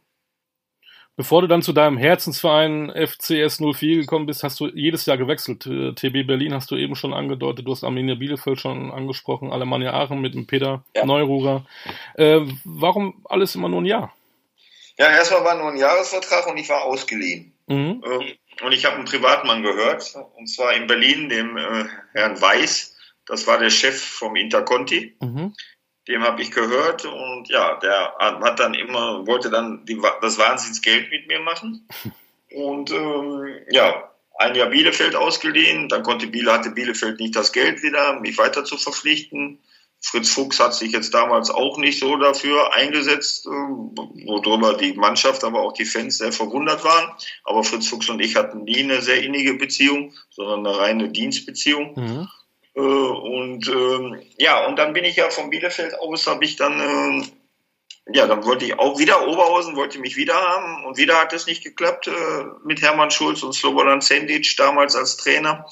Bevor du dann zu deinem Herzensverein FCS 04 gekommen bist, hast du jedes Jahr gewechselt. Äh, TB Berlin hast du eben schon angedeutet, du hast Arminia Bielefeld schon angesprochen, Alemannia Aachen mit dem Peter ja. Neururer. Äh, warum alles immer nur ein Jahr? Ja, erstmal war nur ein Jahresvertrag und ich war ausgeliehen. Mhm. Ähm, und ich habe einen Privatmann gehört, und zwar in Berlin, dem äh, Herrn Weiß. Das war der Chef vom Interconti. Mhm dem habe ich gehört und ja, der hat dann immer, wollte dann die, das Wahnsinnsgeld mit mir machen. *laughs* Und ähm, ja, ein Jahr Bielefeld ausgeliehen, dann konnte Biele, hatte Bielefeld nicht das Geld wieder, mich weiter zu verpflichten. Fritz Fuchs hat sich jetzt damals auch nicht so dafür eingesetzt, äh, worüber die Mannschaft, aber auch die Fans sehr verwundert waren. Aber Fritz Fuchs und ich hatten nie eine sehr innige Beziehung, sondern eine reine Dienstbeziehung. Mhm. Äh, und ähm, ja, und dann bin ich ja von Bielefeld aus, habe ich dann, äh, ja, dann wollte ich auch wieder Oberhausen, wollte mich wieder haben und wieder hat es nicht geklappt äh, mit Hermann Schulz und Slobodan Sendic damals als Trainer.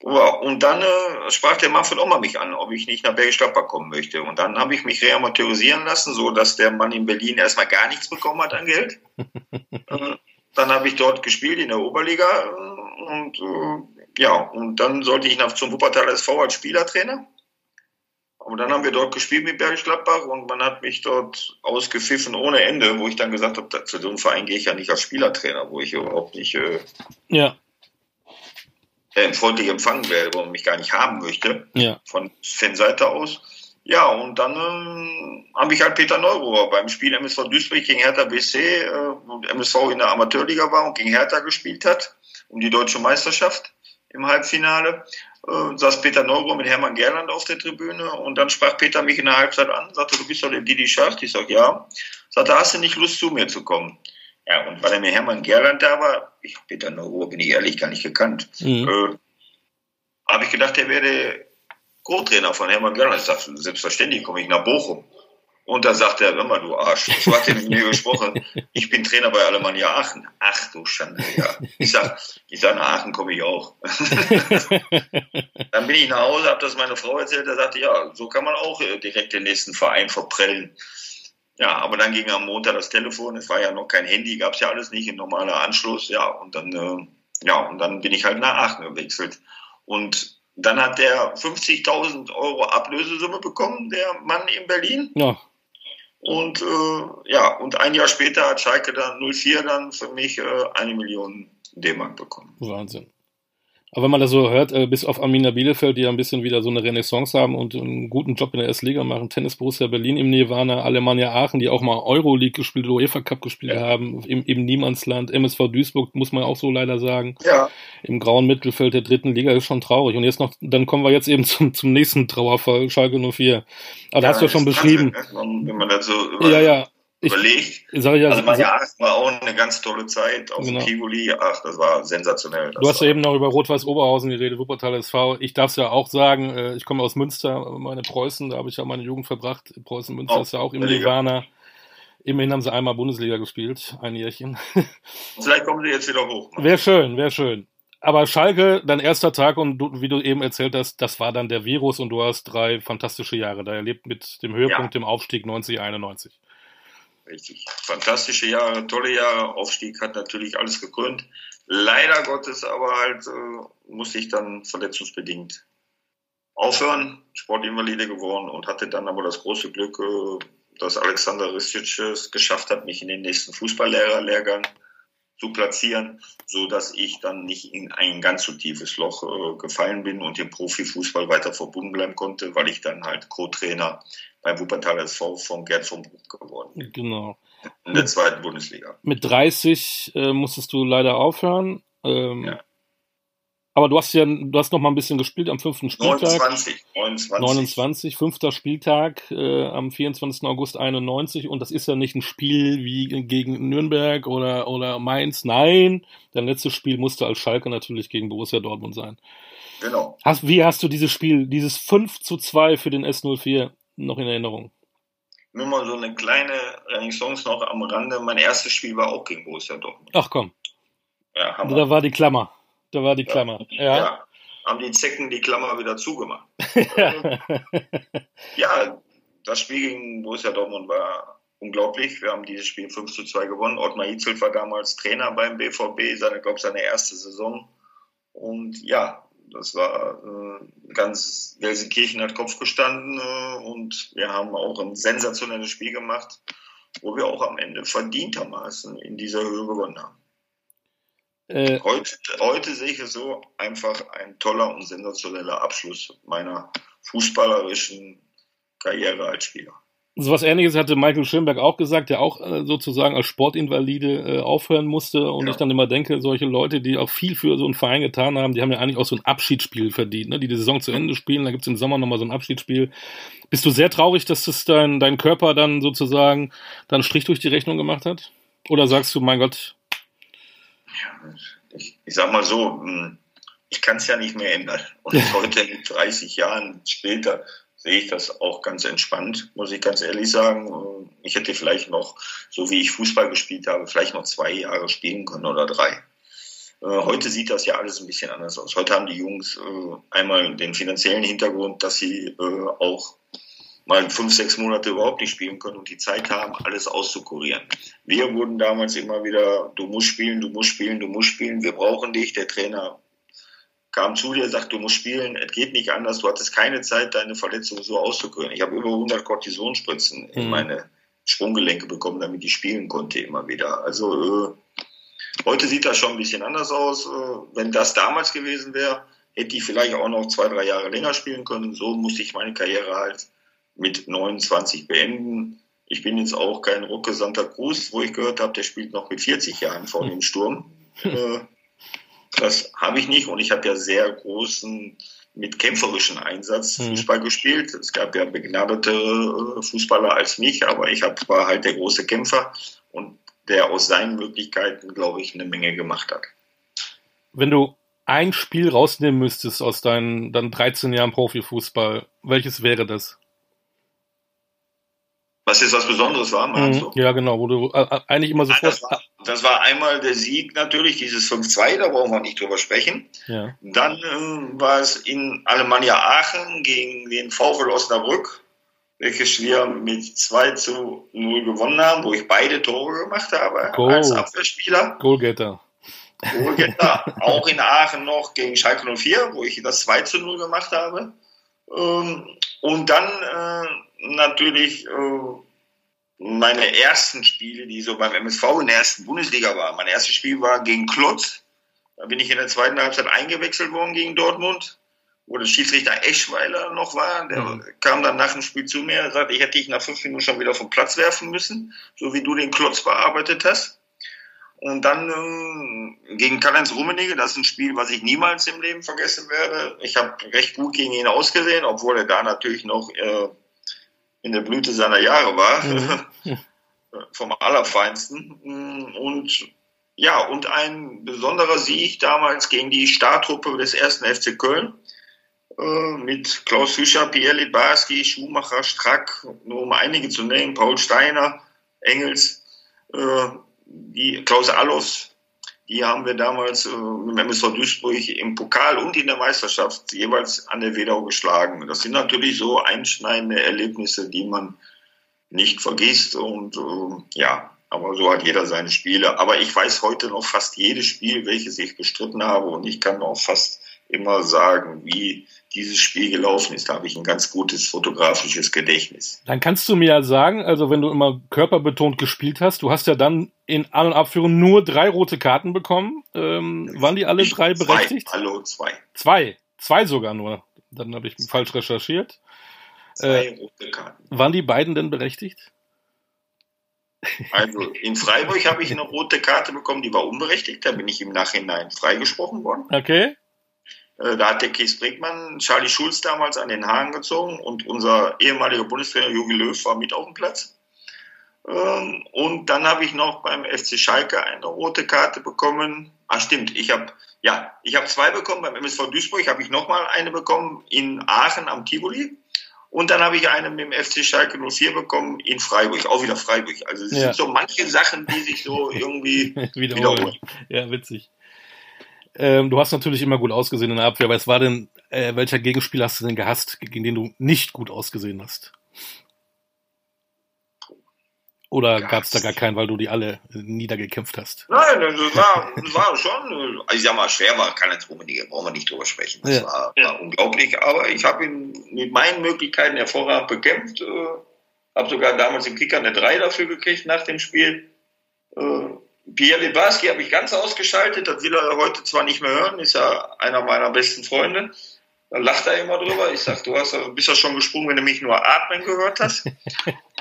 Und dann äh, sprach der Manfred Ommer mich an, ob ich nicht nach Bergisch Gladbach kommen möchte. Und dann habe ich mich reamateurisieren lassen, so dass der Mann in Berlin erstmal gar nichts bekommen hat an Geld. *laughs* äh, dann habe ich dort gespielt in der Oberliga und äh, ja, und dann sollte ich nach zum Wuppertaler SV als Spielertrainer. Und dann haben wir dort gespielt mit Bergisch Gladbach und man hat mich dort ausgepfiffen ohne Ende, wo ich dann gesagt habe, zu einem Verein gehe ich ja nicht als Spielertrainer, wo ich überhaupt nicht äh, ja. äh, freundlich empfangen werde, wo man mich gar nicht haben möchte, ja. von Fanseite aus. Ja, und dann ähm, habe ich halt Peter Neurohr beim Spiel MSV Duisburg gegen Hertha BC, äh, MSV in der Amateurliga war und gegen Hertha gespielt hat, um die deutsche Meisterschaft im Halbfinale. Äh, saß Peter Neuro mit Hermann Gerland auf der Tribüne und dann sprach Peter mich in der Halbzeit an, sagte, du bist doch der Didi Schacht. Ich sag, ja. Sagte, hast du nicht Lust zu mir zu kommen? Ja, und weil er mir Hermann Gerland da war, ich Peter Neuro bin ich ehrlich gar nicht gekannt, mhm. äh, habe ich gedacht, er wäre Co-Trainer von Hermann Gerland. Ich sagte, selbstverständlich komme ich nach Bochum. Und da sagt er, mal, du Arsch, hast ja mit mir gesprochen, *laughs* ich bin Trainer bei Alemannia Aachen. Ach du Schande, ja. Ich sag, ich sag, nach Aachen komme ich auch. *laughs* dann bin ich nach Hause, habe das meine Frau erzählt, da sagte, ja, so kann man auch äh, direkt den nächsten Verein verprellen. Ja, aber dann ging am Montag das Telefon, es war ja noch kein Handy, gab's ja alles nicht, ein normaler Anschluss, ja, und dann, äh, ja, und dann bin ich halt nach Aachen gewechselt. Und dann hat der 50.000 Euro Ablösesumme bekommen, der Mann in Berlin. Ja. Und äh, ja, und ein Jahr später hat Schalke dann 04 dann für mich äh, eine Million D-Mark bekommen. Wahnsinn. Aber wenn man das so hört, äh, bis auf Arminia Bielefeld, die ja ein bisschen wieder so eine Renaissance haben und einen guten Job in der S-Liga machen, Tennis Borussia Berlin im Nirvana, Alemannia Aachen, die auch mal Euroleague gespielt, UEFA Cup gespielt ja. haben, im, im Niemandsland, MSV Duisburg, muss man auch so leider sagen. Ja. Im grauen Mittelfeld der dritten Liga ist schon traurig. Und jetzt noch, dann kommen wir jetzt eben zum, zum nächsten Trauerfall, Schalke 04. Aber ja, da hast du ja schon beschrieben. Wenn man das so ja, ja überlegt. Ich, sag ja, also mein Jahr war auch eine ganz tolle Zeit auf genau. Tivoli. Ach, das war sensationell. Das du hast ja eben noch über Rot-Weiß Oberhausen geredet, Wuppertal SV. Ich darf es ja auch sagen, äh, ich komme aus Münster, meine Preußen, da habe ich ja meine Jugend verbracht. Preußen Münster oh, ist ja auch im Nirvana. Immerhin haben sie einmal Bundesliga gespielt, ein Jährchen. *laughs* Vielleicht kommen sie jetzt wieder hoch. Wäre schön, wäre schön. Aber Schalke, dein erster Tag und du, wie du eben erzählt hast, das war dann der Virus und du hast drei fantastische Jahre da erlebt mit dem Höhepunkt, ja. dem Aufstieg 90, 91. Richtig. Fantastische Jahre, tolle Jahre. Aufstieg hat natürlich alles gekrönt. Leider Gottes aber halt äh, musste ich dann verletzungsbedingt aufhören, Sportinvalide geworden und hatte dann aber das große Glück, äh, dass Alexander Risic es geschafft hat, mich in den nächsten Fußballlehrerlehrgang zu platzieren, so dass ich dann nicht in ein ganz so tiefes Loch äh, gefallen bin und dem Profifußball weiter verbunden bleiben konnte, weil ich dann halt Co-Trainer beim Wuppertaler SV von Gerd von Bruch geworden bin. Genau. In der zweiten Bundesliga. Mit 30 äh, musstest du leider aufhören. Ähm, ja. Aber du hast ja, du hast noch mal ein bisschen gespielt am fünften Spieltag. 29, 29. 29 fünfter Spieltag äh, am 24. August 91 und das ist ja nicht ein Spiel wie gegen Nürnberg oder, oder Mainz. Nein, dein letztes Spiel musste als Schalke natürlich gegen Borussia Dortmund sein. Genau. Hast, wie hast du dieses Spiel, dieses 5 zu 2 für den S04 noch in Erinnerung? Nur mal so eine kleine Renaissance noch am Rande. Mein erstes Spiel war auch gegen Borussia Dortmund. Ach komm. Ja, Hammer. Da war die Klammer. Da war die Klammer. Ja. ja. Haben die Zecken die Klammer wieder zugemacht. *laughs* ja, das Spiel gegen Borussia Dortmund war unglaublich. Wir haben dieses Spiel 5 zu 2 gewonnen. Ottmar Hitzelt war damals Trainer beim BVB, seine, glaube seine erste Saison. Und ja, das war äh, ganz Gelsenkirchen hat Kopf gestanden äh, und wir haben auch ein sensationelles Spiel gemacht, wo wir auch am Ende verdientermaßen in dieser Höhe gewonnen haben. Äh, heute, heute sehe ich es so, einfach ein toller und sensationeller Abschluss meiner fußballerischen Karriere als Spieler. So was ähnliches hatte Michael Schönberg auch gesagt, der auch äh, sozusagen als Sportinvalide äh, aufhören musste. Und ja. ich dann immer denke, solche Leute, die auch viel für so einen Verein getan haben, die haben ja eigentlich auch so ein Abschiedsspiel verdient, ne? die die Saison zu Ende spielen. Da gibt es im Sommer nochmal so ein Abschiedsspiel. Bist du sehr traurig, dass das dein, dein Körper dann sozusagen dann Strich durch die Rechnung gemacht hat? Oder sagst du, mein Gott, ich, ich sag mal so, hm, ich kann es ja nicht mehr ändern. Und heute, 30 Jahren später, sehe ich das auch ganz entspannt, muss ich ganz ehrlich sagen. Ich hätte vielleicht noch, so wie ich Fußball gespielt habe, vielleicht noch zwei Jahre spielen können oder drei. Äh, heute sieht das ja alles ein bisschen anders aus. Heute haben die Jungs äh, einmal den finanziellen Hintergrund, dass sie äh, auch mal fünf, sechs Monate überhaupt nicht spielen können und die Zeit haben, alles auszukurieren. Wir wurden damals immer wieder, du musst spielen, du musst spielen, du musst spielen, wir brauchen dich. Der Trainer kam zu dir, sagt, du musst spielen, es geht nicht anders, du hattest keine Zeit, deine Verletzung so auszukurieren. Ich habe über 100 Kortisonspritzen mhm. in meine Sprunggelenke bekommen, damit ich spielen konnte immer wieder. Also äh, heute sieht das schon ein bisschen anders aus. Äh, wenn das damals gewesen wäre, hätte ich vielleicht auch noch zwei, drei Jahre länger spielen können. So musste ich meine Karriere halt mit 29 beenden. Ich bin jetzt auch kein Rucke Santa Cruz, wo ich gehört habe, der spielt noch mit 40 Jahren vor dem Sturm. Äh, das habe ich nicht und ich habe ja sehr großen, mit kämpferischen Einsatz mhm. Fußball gespielt. Es gab ja begnadete äh, Fußballer als mich, aber ich hab, war halt der große Kämpfer und der aus seinen Möglichkeiten, glaube ich, eine Menge gemacht hat. Wenn du ein Spiel rausnehmen müsstest aus deinen dann 13 Jahren Profifußball, welches wäre das? Was jetzt was Besonderes war, meinst mhm. du? Ja, genau, wo du äh, äh eigentlich immer sofort. Das war, das war einmal der Sieg natürlich, dieses 5-2, da brauchen wir nicht drüber sprechen. Ja. Dann äh, war es in Alemannia Aachen gegen den VfL Osnabrück, welches wir mit 2 zu 0 gewonnen haben, wo ich beide Tore gemacht habe Goal. als Abwehrspieler. Goalgetter. Goalgetter. auch in Aachen noch gegen Schalke 04, wo ich das 2 zu 0 gemacht habe. Ähm, und dann äh, natürlich äh, meine ersten Spiele, die so beim MSV in der ersten Bundesliga waren. Mein erstes Spiel war gegen Klotz. Da bin ich in der zweiten Halbzeit eingewechselt worden gegen Dortmund, wo der Schiedsrichter Eschweiler noch war. Der mhm. kam dann nach dem Spiel zu mir und sagte, ich hätte dich nach fünf Minuten schon wieder vom Platz werfen müssen, so wie du den Klotz bearbeitet hast. Und dann äh, gegen Karl-Heinz Rummenigge, das ist ein Spiel, was ich niemals im Leben vergessen werde. Ich habe recht gut gegen ihn ausgesehen, obwohl er da natürlich noch äh, in der Blüte seiner Jahre war, mhm. *laughs* vom Allerfeinsten. Und ja, und ein besonderer Sieg damals gegen die Startruppe des ersten FC Köln äh, mit Klaus Fischer, Pierre Libarski, Schumacher, Strack, nur um einige zu nennen, Paul Steiner, Engels, äh, die Klaus Allos, die haben wir damals äh, dem MSV Duisburg im Pokal und in der Meisterschaft jeweils an der Wedau geschlagen. Das sind natürlich so einschneidende Erlebnisse, die man nicht vergisst. Und äh, ja, aber so hat jeder seine Spiele. Aber ich weiß heute noch fast jedes Spiel, welches ich bestritten habe. Und ich kann auch fast immer sagen, wie dieses Spiel gelaufen ist. Da habe ich ein ganz gutes fotografisches Gedächtnis. Dann kannst du mir ja sagen, also wenn du immer körperbetont gespielt hast, du hast ja dann in An- und Abführung nur drei rote Karten bekommen. Ähm, waren die alle drei berechtigt? Zwei. Hallo, zwei. Zwei. Zwei sogar nur. Dann habe ich falsch recherchiert. Zwei äh, rote Karten. Waren die beiden denn berechtigt? Also in Freiburg habe ich eine rote Karte bekommen, die war unberechtigt. Da bin ich im Nachhinein freigesprochen worden. Okay. Äh, da hat der Kies Brinkmann Charlie Schulz damals an den Haaren gezogen und unser ehemaliger Bundestrainer Jogi Löw war mit auf dem Platz. Ähm, und dann habe ich noch beim FC Schalke eine rote Karte bekommen. Ah, stimmt, ich habe ja, ich habe zwei bekommen. Beim MSV Duisburg habe ich nochmal eine bekommen in Aachen am Tivoli. Und dann habe ich eine mit dem FC Schalke 04 bekommen in Freiburg, auch wieder Freiburg. Also es ja. sind so manche Sachen, die sich so irgendwie *laughs* wiederholen. wiederholen. Ja, witzig. Ähm, du hast natürlich immer gut ausgesehen in der Abwehr, aber es war denn, äh, welcher Gegenspieler hast du denn gehasst, gegen den du nicht gut ausgesehen hast? Oder gab es da gar keinen, weil du die alle niedergekämpft hast? Nein, das war, das war schon, also ich sag mal, schwer war Karl-Heinz Rummenigge, brauchen wir nicht drüber sprechen. Das ja. war, war, unglaublich, aber ich habe ihn mit meinen Möglichkeiten hervorragend bekämpft. Äh, habe sogar damals im Kicker eine 3 dafür gekriegt nach dem Spiel. Äh, Pierre Libarski habe ich ganz ausgeschaltet, das will er heute zwar nicht mehr hören, ist ja einer meiner besten Freunde. Da lacht er immer drüber. Ich sage, du hast, bist ja schon gesprungen, wenn du mich nur atmen gehört hast.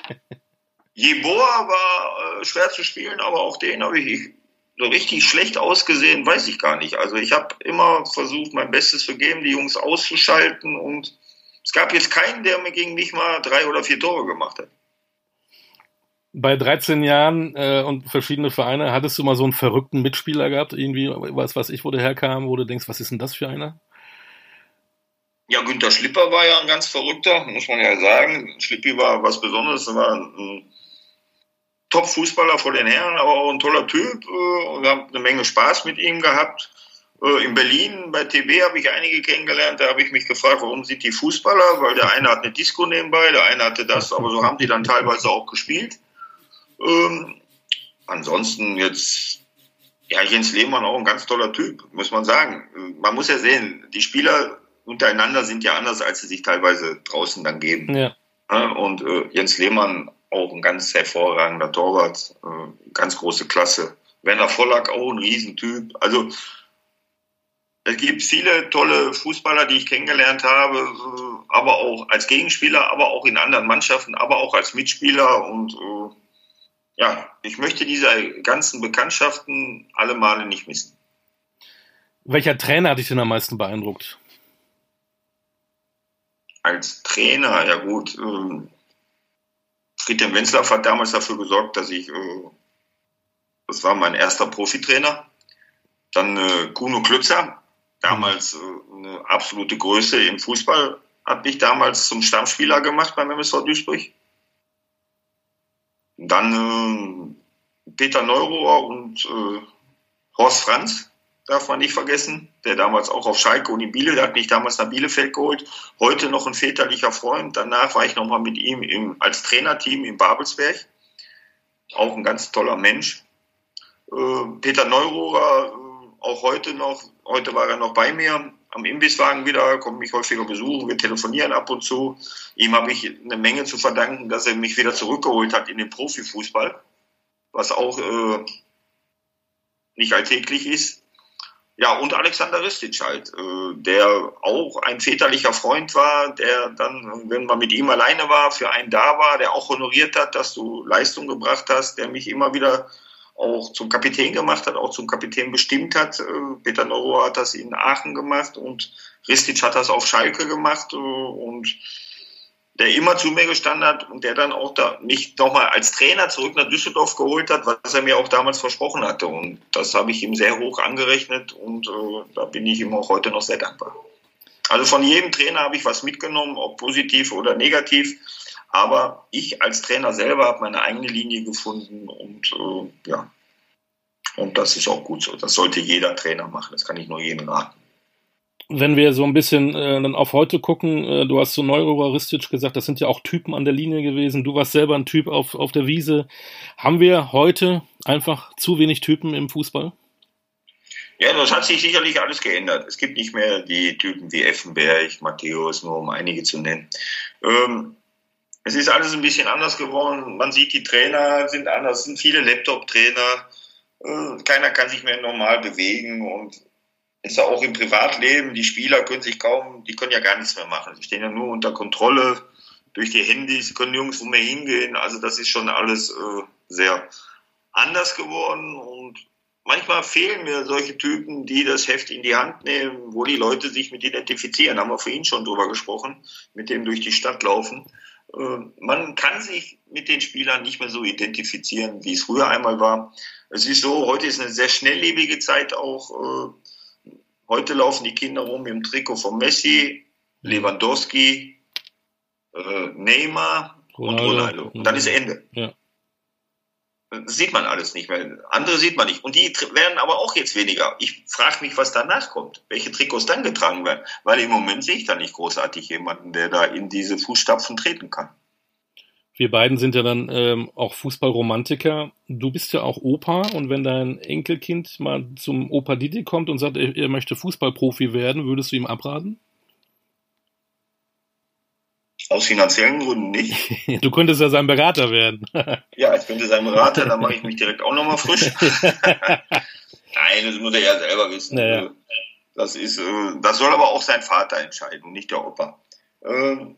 *laughs* Jeboa war äh, schwer zu spielen, aber auch den habe ich so richtig schlecht ausgesehen, weiß ich gar nicht. Also ich habe immer versucht, mein Bestes zu geben, die Jungs auszuschalten und es gab jetzt keinen, der mir gegen mich mal drei oder vier Tore gemacht hat. Bei 13 Jahren äh, und verschiedene Vereine, hattest du mal so einen verrückten Mitspieler gehabt, irgendwie, was weiß ich, wo der herkam, wo du denkst, was ist denn das für einer? Ja, Günter Schlipper war ja ein ganz verrückter, muss man ja sagen. Schlippi war was Besonderes, er war ein Top-Fußballer vor den Herren, aber auch ein toller Typ. Äh, wir haben eine Menge Spaß mit ihm gehabt. Äh, in Berlin bei TB habe ich einige kennengelernt. Da habe ich mich gefragt, warum sind die Fußballer? Weil der eine hat eine Disco nebenbei, der eine hatte das, aber so haben die dann teilweise auch gespielt. Ähm, ansonsten jetzt, ja, Jens Lehmann auch ein ganz toller Typ, muss man sagen. Man muss ja sehen, die Spieler untereinander sind ja anders, als sie sich teilweise draußen dann geben. Ja. Und äh, Jens Lehmann auch ein ganz hervorragender Torwart, äh, ganz große Klasse. Werner Vollack auch ein Riesentyp. Also es gibt viele tolle Fußballer, die ich kennengelernt habe, äh, aber auch als Gegenspieler, aber auch in anderen Mannschaften, aber auch als Mitspieler. Und äh, ja, ich möchte diese ganzen Bekanntschaften alle Male nicht missen. Welcher Trainer hat dich denn am meisten beeindruckt? Als Trainer, ja gut, ähm, Friedhelm Wenzlaff hat damals dafür gesorgt, dass ich, äh, das war mein erster Profitrainer. Dann äh, Kuno Klützer, damals äh, eine absolute Größe im Fußball, hat mich damals zum Stammspieler gemacht beim MSV Duisburg. Dann äh, Peter Neurohr und äh, Horst Franz, darf man nicht vergessen, der damals auch auf Schalke und in Bielefeld, hat mich damals nach Bielefeld geholt, heute noch ein väterlicher Freund. Danach war ich nochmal mit ihm im, als Trainerteam in Babelsberg. Auch ein ganz toller Mensch. Äh, Peter Neurohrer, äh, auch heute noch, heute war er noch bei mir am Imbisswagen wieder, kommt mich häufiger besuchen, wir telefonieren ab und zu. Ihm habe ich eine Menge zu verdanken, dass er mich wieder zurückgeholt hat in den Profifußball, was auch äh, nicht alltäglich ist. Ja, und Alexander Ristic halt, äh, der auch ein väterlicher Freund war, der dann, wenn man mit ihm alleine war, für einen da war, der auch honoriert hat, dass du Leistung gebracht hast, der mich immer wieder auch zum Kapitän gemacht hat, auch zum Kapitän bestimmt hat. Äh, Peter Neuro hat das in Aachen gemacht und Ristic hat das auf Schalke gemacht äh, und der immer zu mir gestanden hat und der dann auch da mich nochmal als Trainer zurück nach Düsseldorf geholt hat, was er mir auch damals versprochen hatte. Und das habe ich ihm sehr hoch angerechnet und äh, da bin ich ihm auch heute noch sehr dankbar. Also von jedem Trainer habe ich was mitgenommen, ob positiv oder negativ. Aber ich als Trainer selber habe meine eigene Linie gefunden und äh, ja, und das ist auch gut so. Das sollte jeder Trainer machen. Das kann ich nur jedem raten wenn wir so ein bisschen äh, dann auf heute gucken, äh, du hast so neuroristisch gesagt, das sind ja auch Typen an der Linie gewesen. Du warst selber ein Typ auf, auf der Wiese. Haben wir heute einfach zu wenig Typen im Fußball? Ja, das hat sich sicherlich alles geändert. Es gibt nicht mehr die Typen wie Effenberg, Matthäus, nur um einige zu nennen. Ähm, es ist alles ein bisschen anders geworden. Man sieht, die Trainer sind anders, es sind viele Laptop-Trainer. Äh, keiner kann sich mehr normal bewegen und ist ja auch im Privatleben. Die Spieler können sich kaum, die können ja gar nichts mehr machen. Sie stehen ja nur unter Kontrolle durch die Handys, können nirgendwo mehr hingehen. Also das ist schon alles äh, sehr anders geworden und manchmal fehlen mir solche Typen, die das Heft in die Hand nehmen, wo die Leute sich mit identifizieren. Haben wir vorhin schon drüber gesprochen, mit dem durch die Stadt laufen. Äh, man kann sich mit den Spielern nicht mehr so identifizieren, wie es früher einmal war. Es ist so, heute ist eine sehr schnelllebige Zeit auch. Äh, heute laufen die Kinder rum im Trikot von Messi, Lewandowski, äh, Neymar und Ronaldo. Und dann ist Ende. Ja. Sieht man alles nicht mehr. Andere sieht man nicht. Und die werden aber auch jetzt weniger. Ich frage mich, was danach kommt. Welche Trikots dann getragen werden. Weil im Moment sehe ich da nicht großartig jemanden, der da in diese Fußstapfen treten kann. Wir beiden sind ja dann ähm, auch Fußballromantiker. Du bist ja auch Opa und wenn dein Enkelkind mal zum Opa Didi kommt und sagt, er möchte Fußballprofi werden, würdest du ihm abraten? Aus finanziellen Gründen nicht. *laughs* Du könntest ja sein Berater werden. *laughs* ja, ich könnte sein Berater, dann mache ich mich direkt auch nochmal frisch. *laughs* Nein, das muss er ja selber wissen. Naja. Das ist, äh, das soll aber auch sein Vater entscheiden und nicht der Opa. Ähm,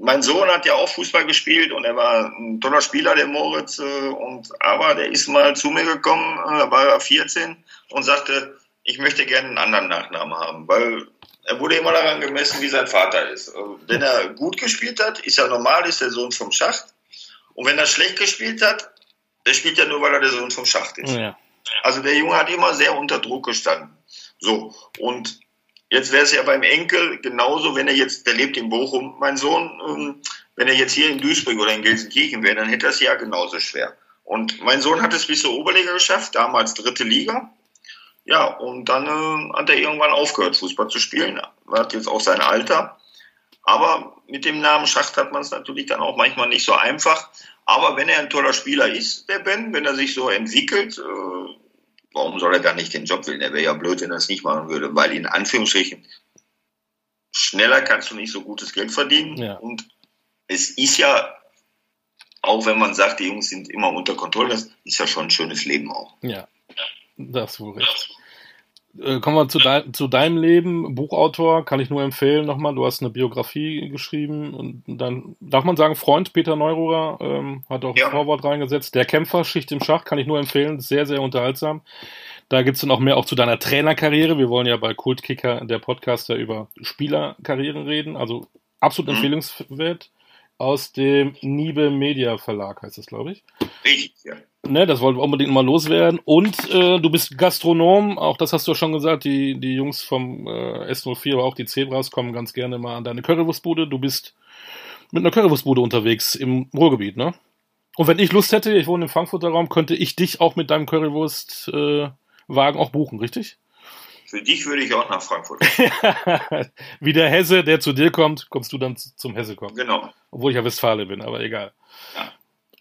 mein Sohn hat ja auch Fußball gespielt und er war ein toller Spieler, der Moritz. Äh, und aber der ist mal zu mir gekommen, äh, da war er 14 und sagte, ich möchte gerne einen anderen Nachnamen haben, weil er wurde immer daran gemessen, wie sein Vater ist. Also, wenn er gut gespielt hat, ist er normal, ist der Sohn vom Schacht. Und wenn er schlecht gespielt hat, der spielt ja nur, weil er der Sohn vom Schacht ist. Ja. Also der Junge hat immer sehr unter Druck gestanden. So, und jetzt wäre es ja beim Enkel genauso, wenn er jetzt, der lebt in Bochum, mein Sohn, ähm, wenn er jetzt hier in Duisburg oder in Gelsenkirchen wäre, dann hätte er es ja genauso schwer. Und mein Sohn hat es bis zur Oberliga geschafft, damals dritte Liga. Ja, und dann äh, hat er irgendwann aufgehört, Fußball zu spielen. Er hat jetzt auch sein Alter. Aber mit dem Namen Schacht hat man es natürlich dann auch manchmal nicht so einfach. Aber wenn er ein toller Spieler ist, der Ben, wenn er sich so entwickelt, äh, warum soll er dann nicht den Job wählen? Er wäre ja blöd, wenn er es nicht machen würde, weil in Anführungsstrichen schneller kannst du nicht so gutes Geld verdienen. Ja. Und es ist ja, auch wenn man sagt, die Jungs sind immer unter Kontrolle, das ist ja schon ein schönes Leben auch. Ja. Da hast du recht. Äh, kommen wir zu, de zu, deinem Leben. Buchautor kann ich nur empfehlen nochmal. Du hast eine Biografie geschrieben und dann darf man sagen, Freund Peter Neururer ähm, hat auch ja. ein Vorwort reingesetzt. Der Kämpfer, Schicht im Schach, kann ich nur empfehlen. Sehr, sehr unterhaltsam. Da gibt es dann auch mehr auch zu deiner Trainerkarriere. Wir wollen ja bei Kultkicker, der Podcaster, über Spielerkarrieren reden. Also absolut mhm. empfehlenswert aus dem Niebe Media Verlag, heißt das, glaube ich. Richtig, ja. Ne, das wollten wir unbedingt mal loswerden. Und äh, du bist Gastronom, auch das hast du schon gesagt. Die, die Jungs vom äh, S04, aber auch die Zebras kommen ganz gerne mal an deine Currywurstbude. Du bist mit einer Currywurstbude unterwegs im Ruhrgebiet, ne? Und wenn ich Lust hätte, ich wohne im Frankfurter Raum, könnte ich dich auch mit deinem Currywurstwagen äh, auch buchen, richtig? Für dich würde ich auch nach Frankfurt. *laughs* Wie der Hesse, der zu dir kommt, kommst du dann zum Hesse kommen. Genau. Obwohl ich ja Westfale bin, aber egal. Ja.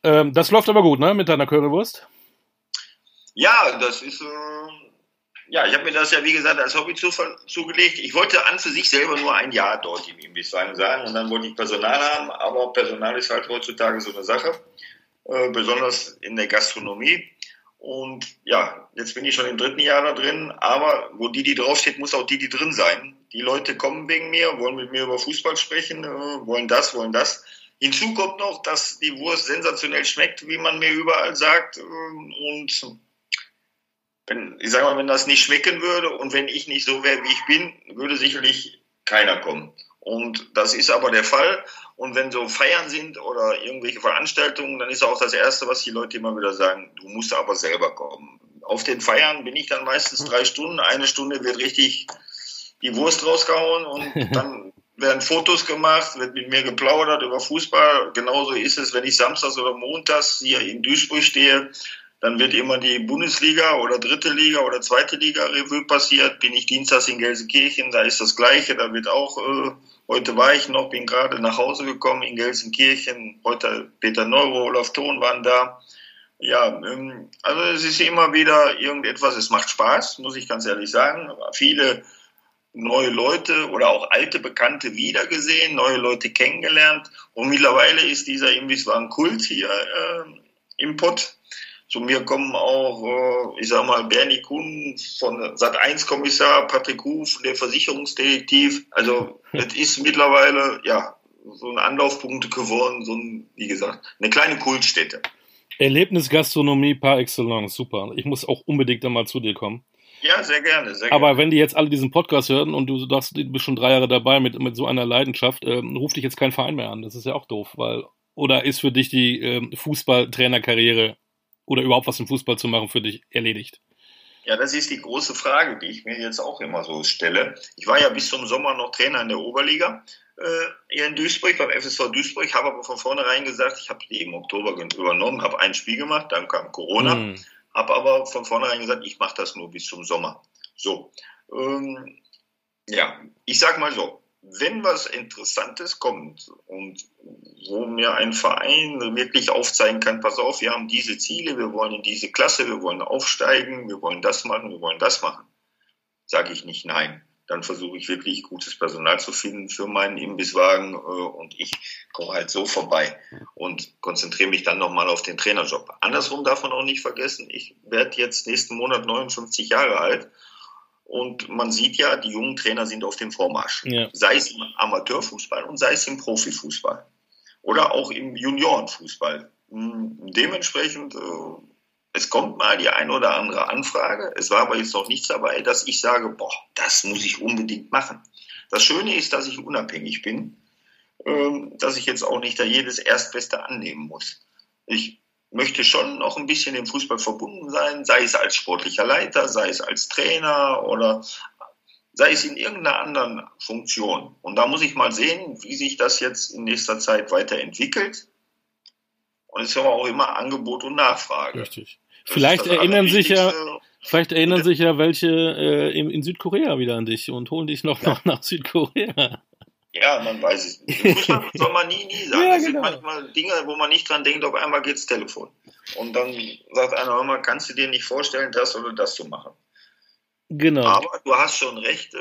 Ähm, das läuft aber gut, ne, mit deiner Currywurst? Ja, das ist, äh, ja, ich habe mir das ja, wie gesagt, als Hobby zu, zugelegt. Ich wollte an für sich selber nur ein Jahr dort im Imbisswagen sein und dann wollte ich Personal haben, aber Personal ist halt heutzutage so eine Sache, äh, besonders in der Gastronomie. Und ja, jetzt bin ich schon im dritten Jahr da drin, aber wo die, die draufsteht, muss auch die, die drin sein. Die Leute kommen wegen mir, wollen mit mir über Fußball sprechen, äh, wollen das, wollen das. Hinzu kommt noch, dass die Wurst sensationell schmeckt, wie man mir überall sagt. Und wenn, ich sage mal, wenn das nicht schmecken würde und wenn ich nicht so wäre, wie ich bin, würde sicherlich keiner kommen. Und das ist aber der Fall. Und wenn so Feiern sind oder irgendwelche Veranstaltungen, dann ist auch das Erste, was die Leute immer wieder sagen, du musst aber selber kommen. Auf den Feiern bin ich dann meistens drei Stunden. Eine Stunde wird richtig die Wurst rausgehauen und *laughs* dann werden Fotos gemacht, wird mit mir geplaudert über Fußball. Genauso ist es, wenn ich samstags oder montags hier in Duisburg stehe, dann wird immer die Bundesliga oder dritte Liga oder zweite Liga Revue passiert. Bin ich dienstags in Gelsenkirchen, da ist das Gleiche. Da wird auch, äh, heute war ich noch, bin gerade nach Hause gekommen in Gelsenkirchen. Heute Peter Neuro, Olaf Thon waren da. Ja, ähm, also es ist immer wieder irgendetwas, es macht Spaß, muss ich ganz ehrlich sagen. Viele neue Leute oder auch alte Bekannte wiedergesehen, neue Leute kennengelernt. Und mittlerweile ist dieser Imbisswagen Kult hier äh, im Pott. Zu mir kommen auch, äh, ich sag mal, Bernie Kuhn von Sat1-Kommissar, Patrick Huf, der Versicherungsdetektiv. Also, *laughs* es ist mittlerweile, ja, so ein Anlaufpunkt geworden, so ein, wie gesagt, eine kleine Kultstätte. Erlebnisgastronomie par excellence, super. Ich muss auch unbedingt einmal zu dir kommen. Ja, sehr gerne, sehr Aber gerne. wenn die jetzt alle diesen Podcast hören und du sagst, du bist schon drei Jahre dabei mit, mit so einer Leidenschaft, ähm, ruft dich jetzt kein Verein mehr an. Das ist ja auch doof, weil, oder ist für dich die ähm, Fußballtrainerkarriere oder überhaupt was im Fußball zu machen für dich erledigt? Ja, das ist die große Frage, die ich mir jetzt auch immer so stelle. Ich war ja bis zum Sommer noch Trainer in der Oberliga äh, hier in Duisburg, beim FSV Duisburg, habe aber von vornherein gesagt, ich habe die im Oktober übernommen, habe ein Spiel gemacht, dann kam Corona, Hm. Habe aber von vornherein gesagt, ich mache das nur bis zum Sommer. So, ähm, ja, ich sag mal so, wenn was Interessantes kommt und wo mir ein Verein wirklich aufzeigen kann, pass auf, wir haben diese Ziele, wir wollen in diese Klasse, wir wollen aufsteigen, wir wollen das machen, wir wollen das machen, sage ich nicht nein. Dann versuche ich wirklich gutes Personal zu finden für meinen Imbisswagen äh, und ich komme halt so vorbei und konzentriere mich dann nochmal auf den Trainerjob. Andersrum darf man auch nicht vergessen, ich werde jetzt nächsten Monat 59 Jahre alt und man sieht ja, die jungen Trainer sind auf dem Vormarsch. Ja. Sei es im Amateurfußball und sei es im Profifußball. Oder auch im Juniorenfußball. Hm, Dementsprechend, äh, es kommt mal die ein oder andere Anfrage. Es war aber jetzt noch nichts dabei, dass ich sage, boah, das muss ich unbedingt machen. Das Schöne ist, dass ich unabhängig bin, ähm, dass ich jetzt auch nicht da jedes Erstbeste annehmen muss. Ich möchte schon noch ein bisschen dem Fußball verbunden sein, sei es als sportlicher Leiter, sei es als Trainer oder sei es in irgendeiner anderen Funktion. Und da muss ich mal sehen, wie sich das jetzt in nächster Zeit weiterentwickelt. Und es ist aber auch immer Angebot und Nachfrage. Richtig. Das Vielleicht das erinnern sich ja, vielleicht erinnern sich ja welche äh, in, in Südkorea wieder an dich und holen dich noch, noch *laughs* nach Südkorea. Ja, man weiß es nicht. Fußball soll man nie, nie *laughs* sagen. Ja, es genau. sind manchmal Dinge, wo man nicht dran denkt, auf einmal geht's Telefon. Und dann sagt einer, mal, kannst du dir nicht vorstellen, das oder das zu machen? Genau. Aber du hast schon recht, äh,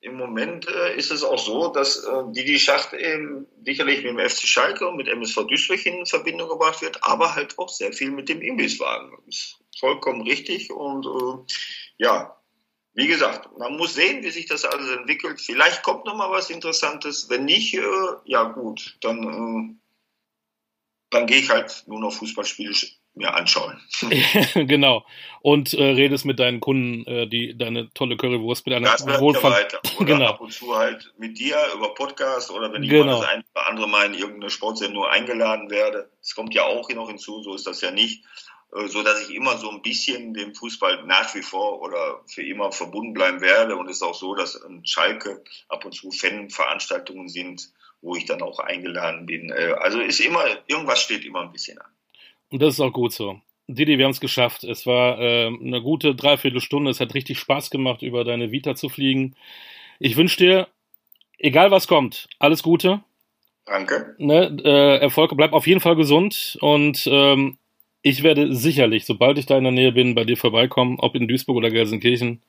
im Moment äh, ist es auch so, dass äh, Didi Schacht eben sicherlich mit dem FC Schalke und mit MSV Duisburg in Verbindung gebracht wird, aber halt auch sehr viel mit dem Imbisswagen. Ist vollkommen richtig und äh, ja, wie gesagt, man muss sehen, wie sich das alles entwickelt. Vielleicht kommt noch mal was Interessantes. Wenn nicht, äh, ja gut, dann, äh, dann gehe ich halt nur noch Fußballspiele mir anschauen. *laughs* genau. Und äh, redest mit deinen Kunden, äh, die deine tolle Currywurst mit einer Das bleibt ja *laughs* Genau. ab und zu halt mit dir über Podcast oder wenn ich Genau. mal das ein oder andere Mal in irgendeine Sportsendung eingeladen werde. Das kommt ja auch noch hinzu, so ist das ja nicht. Äh, So dass ich immer so ein bisschen dem Fußball nach wie vor oder für immer verbunden bleiben werde. Und es ist auch so, dass in Schalke ab und zu Fanveranstaltungen sind, wo ich dann auch eingeladen bin. Äh, Also ist immer, irgendwas steht immer ein bisschen an. Und das ist auch gut so. Didi, wir haben es geschafft. Es war äh, eine gute Dreiviertelstunde. Es hat richtig Spaß gemacht, über deine Vita zu fliegen. Ich wünsche dir, egal was kommt, alles Gute. Danke. Ne? Äh, Erfolg, bleib auf jeden Fall gesund. Und ähm, ich werde sicherlich, sobald ich da in der Nähe bin, bei dir vorbeikommen, ob in Duisburg oder Gelsenkirchen.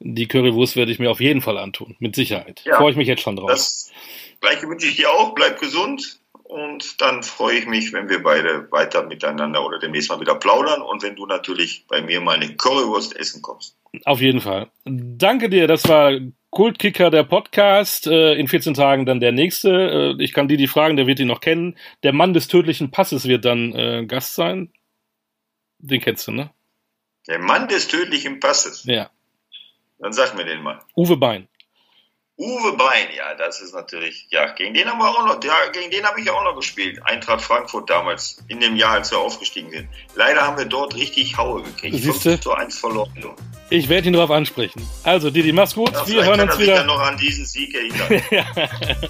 Die Currywurst werde ich mir auf jeden Fall antun, mit Sicherheit. Ja. Freue ich mich jetzt schon drauf. Das gleiche wünsche ich dir auch. Bleib gesund. Und dann freue ich mich, wenn wir beide weiter miteinander oder demnächst mal wieder plaudern und wenn du natürlich bei mir mal eine Currywurst essen kommst. Auf jeden Fall. Danke dir. Das war Kultkicker, der Podcast. Äh, in 14 Tagen dann der nächste. Äh, ich kann Didi fragen, der wird ihn noch kennen. Der Mann des tödlichen Passes wird dann äh, Gast sein. Den kennst du, ne? Der Mann des tödlichen Passes. Ja. Dann sag mir den mal. Uwe Bein. Uwe Bein, ja, das ist natürlich, ja, gegen den haben wir auch noch, ja, gegen den habe ich auch noch gespielt. Eintracht Frankfurt damals, in dem Jahr, als wir aufgestiegen sind. Leider haben wir dort richtig Haue gekriegt. Siehste? 5 zu 1 verloren. Ich werde ihn darauf ansprechen. Also, Didi, mach's gut. Ja, Wir hören kann uns sich dann wieder. noch an diesen Sieg erinnern. *laughs*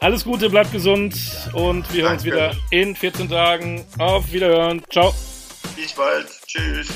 Alles Gute, bleibt gesund und wir hören uns Danke. wieder in 14 Tagen. Auf Wiederhören. Ciao. Bis bald. Tschüss.